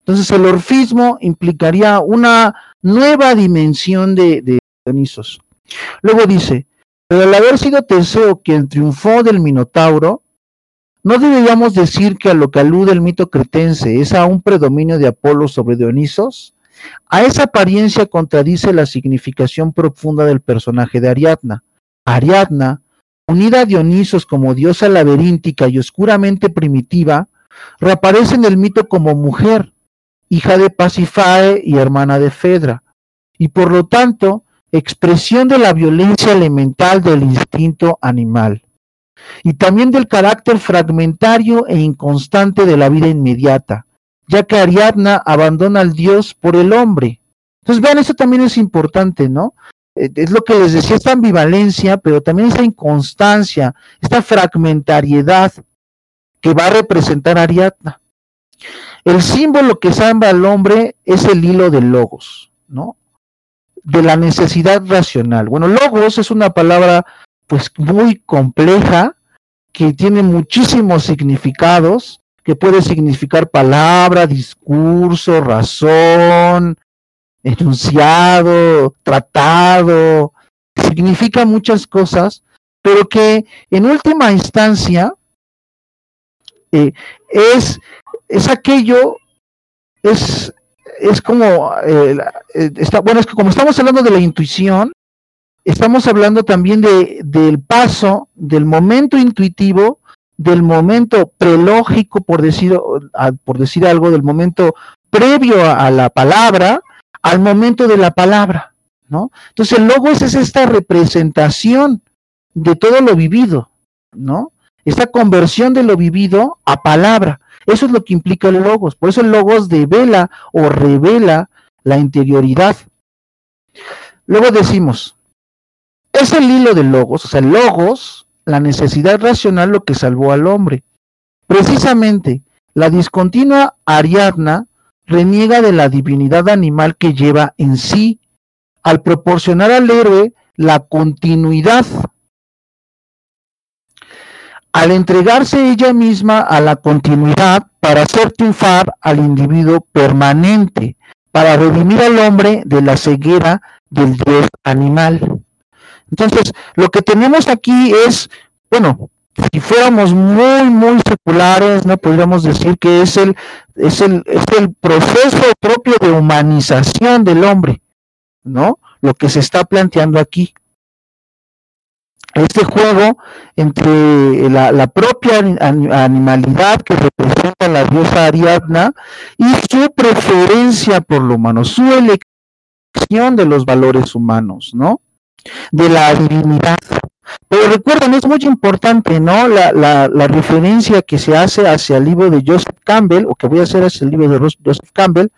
Entonces el orfismo implicaría una nueva dimensión de, Dionisos. Luego dice, pero al haber sido Teseo quien triunfó del Minotauro, no deberíamos decir que a lo que alude el mito cretense es a un predominio de Apolo sobre Dionisos. A esa apariencia contradice la significación profunda del personaje de Ariadna. Ariadna, unida a Dionisos como diosa laberíntica y oscuramente primitiva, reaparece en el mito como mujer, hija de Pasifae y hermana de Fedra, y por lo tanto expresión de la violencia elemental del instinto animal, y también del carácter fragmentario e inconstante de la vida inmediata, ya que Ariadna abandona al Dios por el hombre. Entonces, vean, eso también es importante, ¿no? Eh, es lo que les decía, esta ambivalencia, pero también esta inconstancia, esta fragmentariedad que va a representar Ariadna. El símbolo que salva al hombre es el hilo de logos, ¿no? De la necesidad racional. Bueno, logos es una palabra pues muy compleja que tiene muchísimos significados, que puede significar palabra, discurso, razón, enunciado, tratado, significa muchas cosas, pero que en última instancia eh, es es aquello, es, es como, eh, eh, está, bueno, es que como estamos hablando de la intuición, estamos hablando también de, del paso, del momento intuitivo, del momento prelógico, por decir, por decir algo, del momento previo a, la palabra, al momento de la palabra, ¿no? Entonces el logos es esta representación de todo lo vivido, ¿no? Esta conversión de lo vivido a palabra. Eso es lo que implica el logos. Por eso el logos devela o revela la interioridad. Luego decimos, es el hilo del logos, o sea, el logos, la necesidad racional lo que salvó al hombre. Precisamente, la discontinua Ariadna reniega de la divinidad animal que lleva en sí, al proporcionar al héroe la continuidad al entregarse ella misma a la continuidad para hacer triunfar al individuo permanente, para redimir al hombre de la ceguera del dios animal. Entonces, lo que tenemos aquí es, bueno, si fuéramos muy, muy seculares, no podríamos decir que es el, es el, es el proceso propio de humanización del hombre, ¿no? Lo que se está planteando aquí. Este juego entre la, la propia animalidad que representa la diosa Ariadna y su preferencia por lo humano, su elección de los valores humanos, ¿no? De la divinidad pero recuerden, es muy importante, ¿no? La, la, la, referencia que se hace hacia el libro de Joseph Campbell, o que voy a hacer hacia el libro de Joseph Campbell,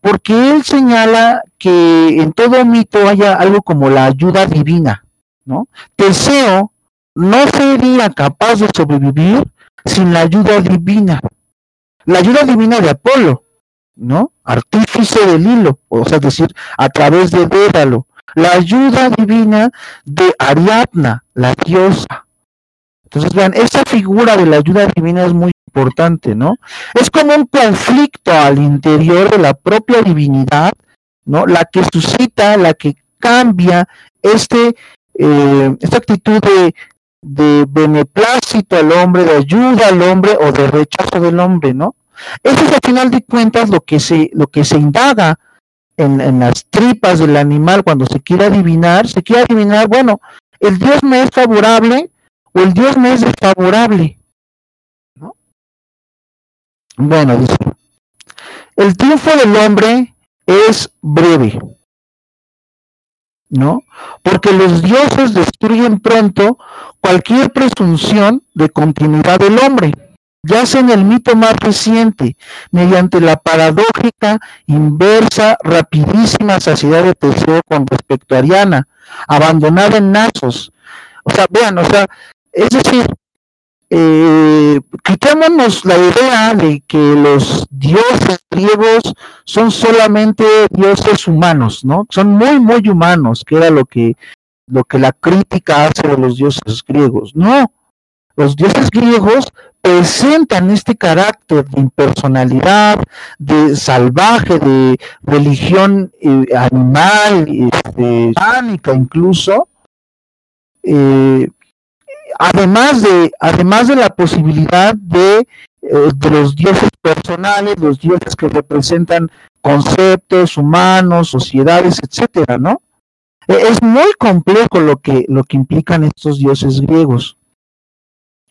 porque él señala que en todo mito haya algo como la ayuda divina, ¿no? Teseo no sería capaz de sobrevivir sin la ayuda divina. La ayuda divina de Apolo, ¿no? Artífice del hilo, o sea, decir, a través de Dédalo la ayuda divina de Ariadna, la diosa. Entonces, vean, esa figura de la ayuda divina es muy importante, ¿no? Es como un conflicto al interior de la propia divinidad, ¿no? La que suscita, la que cambia este, eh, esta actitud de, de beneplácito al hombre, de ayuda al hombre o de rechazo del hombre, ¿no? Eso es al final de cuentas lo que se, lo que se indaga en, las tripas del animal cuando se quiere adivinar, se quiere adivinar, bueno, el Dios me es favorable o el Dios me es desfavorable. ¿no? Bueno, dice, el triunfo del hombre es breve, ¿no? Porque los dioses destruyen pronto cualquier presunción de continuidad del hombre yace en el mito más reciente, mediante la paradójica, inversa, rapidísima saciedad de Teseo con respecto a Ariana, abandonada en Nasos. O sea, vean, o sea, es decir, eh, quitémonos la idea de que los dioses griegos son solamente dioses humanos, ¿no? Son muy, muy humanos, que era lo que, lo que la crítica hace de los dioses griegos. No, los dioses griegos presentan este carácter de impersonalidad, de salvaje, de religión eh, animal, este, incluso, eh, además, de, además de la posibilidad de, eh, de los dioses personales, los dioses que representan conceptos humanos, sociedades, etcétera, ¿no? E, es muy complejo lo que, lo que implican estos dioses griegos.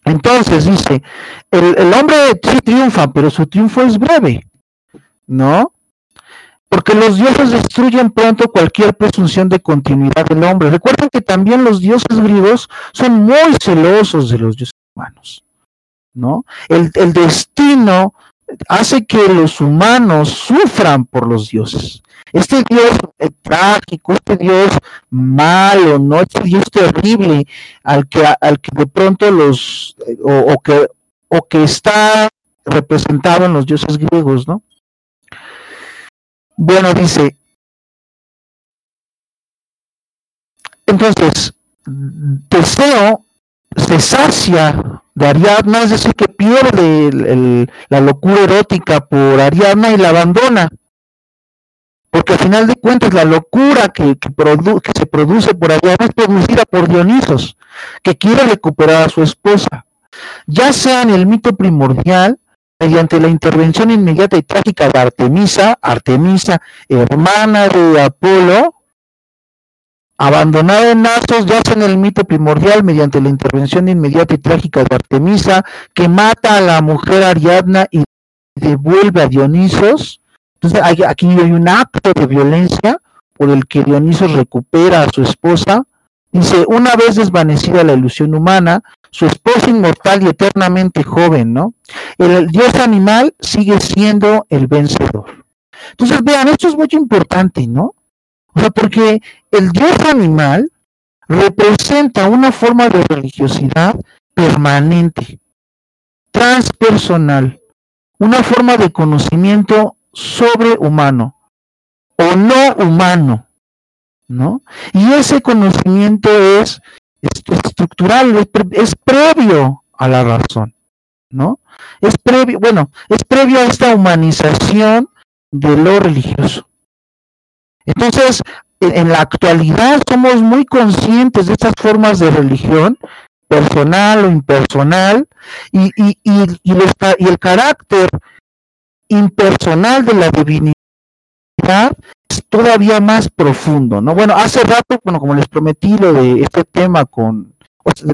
Entonces dice, el, hombre sí triunfa, pero su triunfo es breve, ¿no? Porque los dioses destruyen pronto cualquier presunción de continuidad del hombre. Recuerden que también los dioses griegos son muy celosos de los dioses humanos, ¿no? El, el destino hace que los humanos sufran por los dioses. Este Dios trágico, este Dios malo, ¿no? Este Dios terrible al que, al que de pronto los, o, que, o que está representado en los dioses griegos, ¿no? Bueno, dice, entonces, Teseo se sacia de Ariadna, es decir, que pierde la locura erótica por Ariadna y la abandona. Porque al final de cuentas la locura que, que, que se produce por Ariadna es producida por Dionisos, que quiere recuperar a su esposa. Ya sea en el mito primordial, mediante la intervención inmediata y trágica de Artemisa, Artemisa, hermana de Apolo, abandonada en Nasos, yace en el mito primordial mediante la intervención inmediata y trágica de Artemisa, que mata a la mujer Ariadna y devuelve a Dionisos. Entonces aquí hay un acto de violencia por el que Dionisos recupera a su esposa. Dice, una vez desvanecida la ilusión humana, su esposa inmortal y eternamente joven, ¿no? El dios animal sigue siendo el vencedor. Entonces, vean, esto es muy importante, ¿no? O sea, porque el dios animal representa una forma de religiosidad permanente, transpersonal, una forma de conocimiento sobrehumano o no humano, ¿no? Y ese conocimiento es, estructural, es, es, previo a la razón, ¿no? Es previo, bueno, es previo a esta humanización de lo religioso. Entonces, en la actualidad somos muy conscientes de estas formas de religión personal o impersonal y, y, y, y, el carácter impersonal de la divinidad todavía más profundo, ¿no? Bueno, hace rato, bueno, como les prometí lo de este tema con,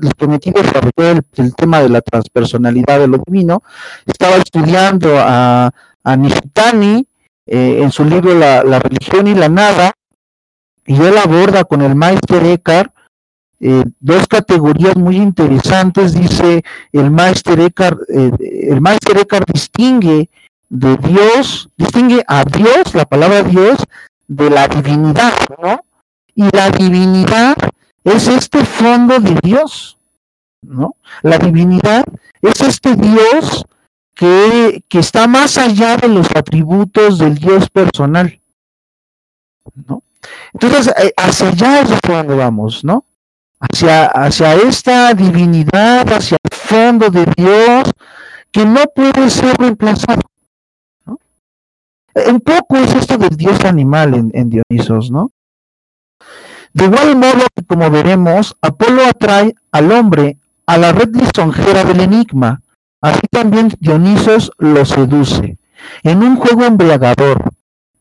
les prometí desarrollar el, tema de la transpersonalidad de lo divino, estaba estudiando a, a Nishitani eh, en su libro la, la, religión y la nada, y él aborda con el maestro Eckhart eh, dos categorías muy interesantes, dice el maestro Eckhart, eh, el maestro Eckhart distingue de Dios, distingue a Dios, la palabra Dios, de la divinidad, ¿no? Y la divinidad es este fondo de Dios, ¿no? La divinidad es este Dios que, que está más allá de los atributos del Dios personal, ¿no? Entonces, eh, hacia allá es donde vamos, ¿no? Hacia, hacia esta divinidad, hacia el fondo de Dios, que no puede ser reemplazado. Un poco es esto del dios animal en, Dionisos, ¿no? De igual modo que, como veremos, Apolo atrae al hombre a la red lisonjera del enigma, así también Dionisos lo seduce, en un juego embriagador,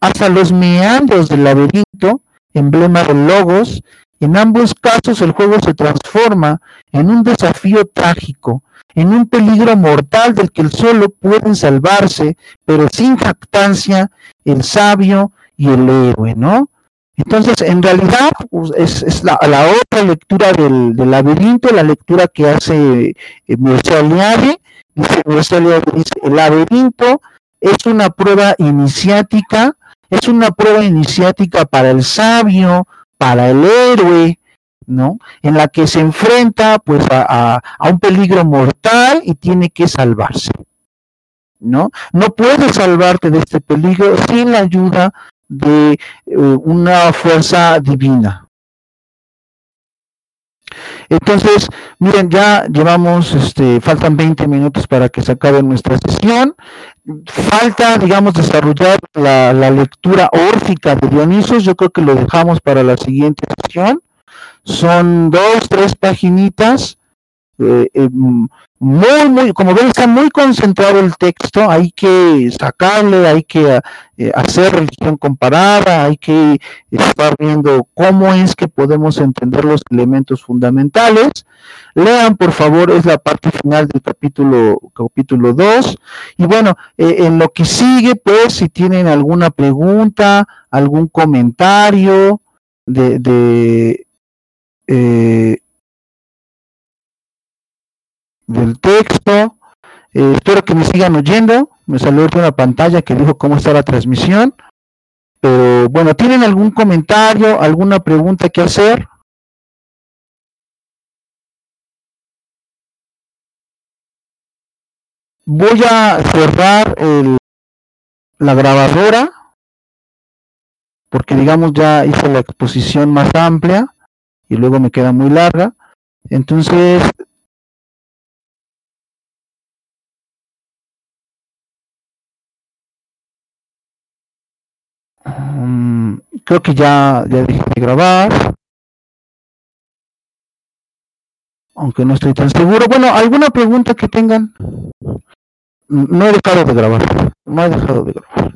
hasta los meandros del laberinto, emblema del logos, en ambos casos el juego se transforma en un desafío trágico, en un peligro mortal del que solo pueden salvarse, pero sin jactancia, el sabio y el héroe, ¿no? Entonces, en realidad, pues, es, la, otra lectura del, laberinto, la lectura que hace eh, Aliade, dice, dice, el laberinto es una prueba iniciática, es una prueba iniciática para el sabio, para el héroe, ¿no? En la que se enfrenta pues a, un peligro mortal y tiene que salvarse, ¿no? No puedes salvarte de este peligro sin la ayuda de eh, una fuerza divina. Entonces, miren, ya llevamos, este, faltan 20 minutos para que se acabe nuestra sesión. Falta, digamos, desarrollar la, la lectura órfica de Dionisos. Yo creo que lo dejamos para la siguiente sesión. Son dos, tres paginitas, eh, eh, muy, muy, como ven, está muy concentrado el texto, hay que sacarle, hay que eh, hacer religión comparada, hay que estar viendo cómo es que podemos entender los elementos fundamentales. Lean, por favor, es la parte final del capítulo, capítulo 2. Y bueno, en lo que sigue, pues, si tienen alguna pregunta, algún comentario de, de eh, del texto. Eh, espero que me sigan oyendo. Me salió una pantalla que dijo cómo está la transmisión. Pero bueno, ¿tienen algún comentario, alguna pregunta que hacer? Voy a cerrar el, la grabadora porque digamos ya hice la exposición más amplia y luego me queda muy larga. Entonces, um, creo que ya, ya dejé de grabar. Aunque no estoy tan seguro. Bueno, ¿alguna pregunta que tengan? No he dejado de grabar. No he dejado de grabar.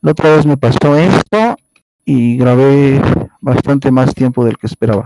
La otra vez me pasó esto y grabé bastante más tiempo del que esperaba.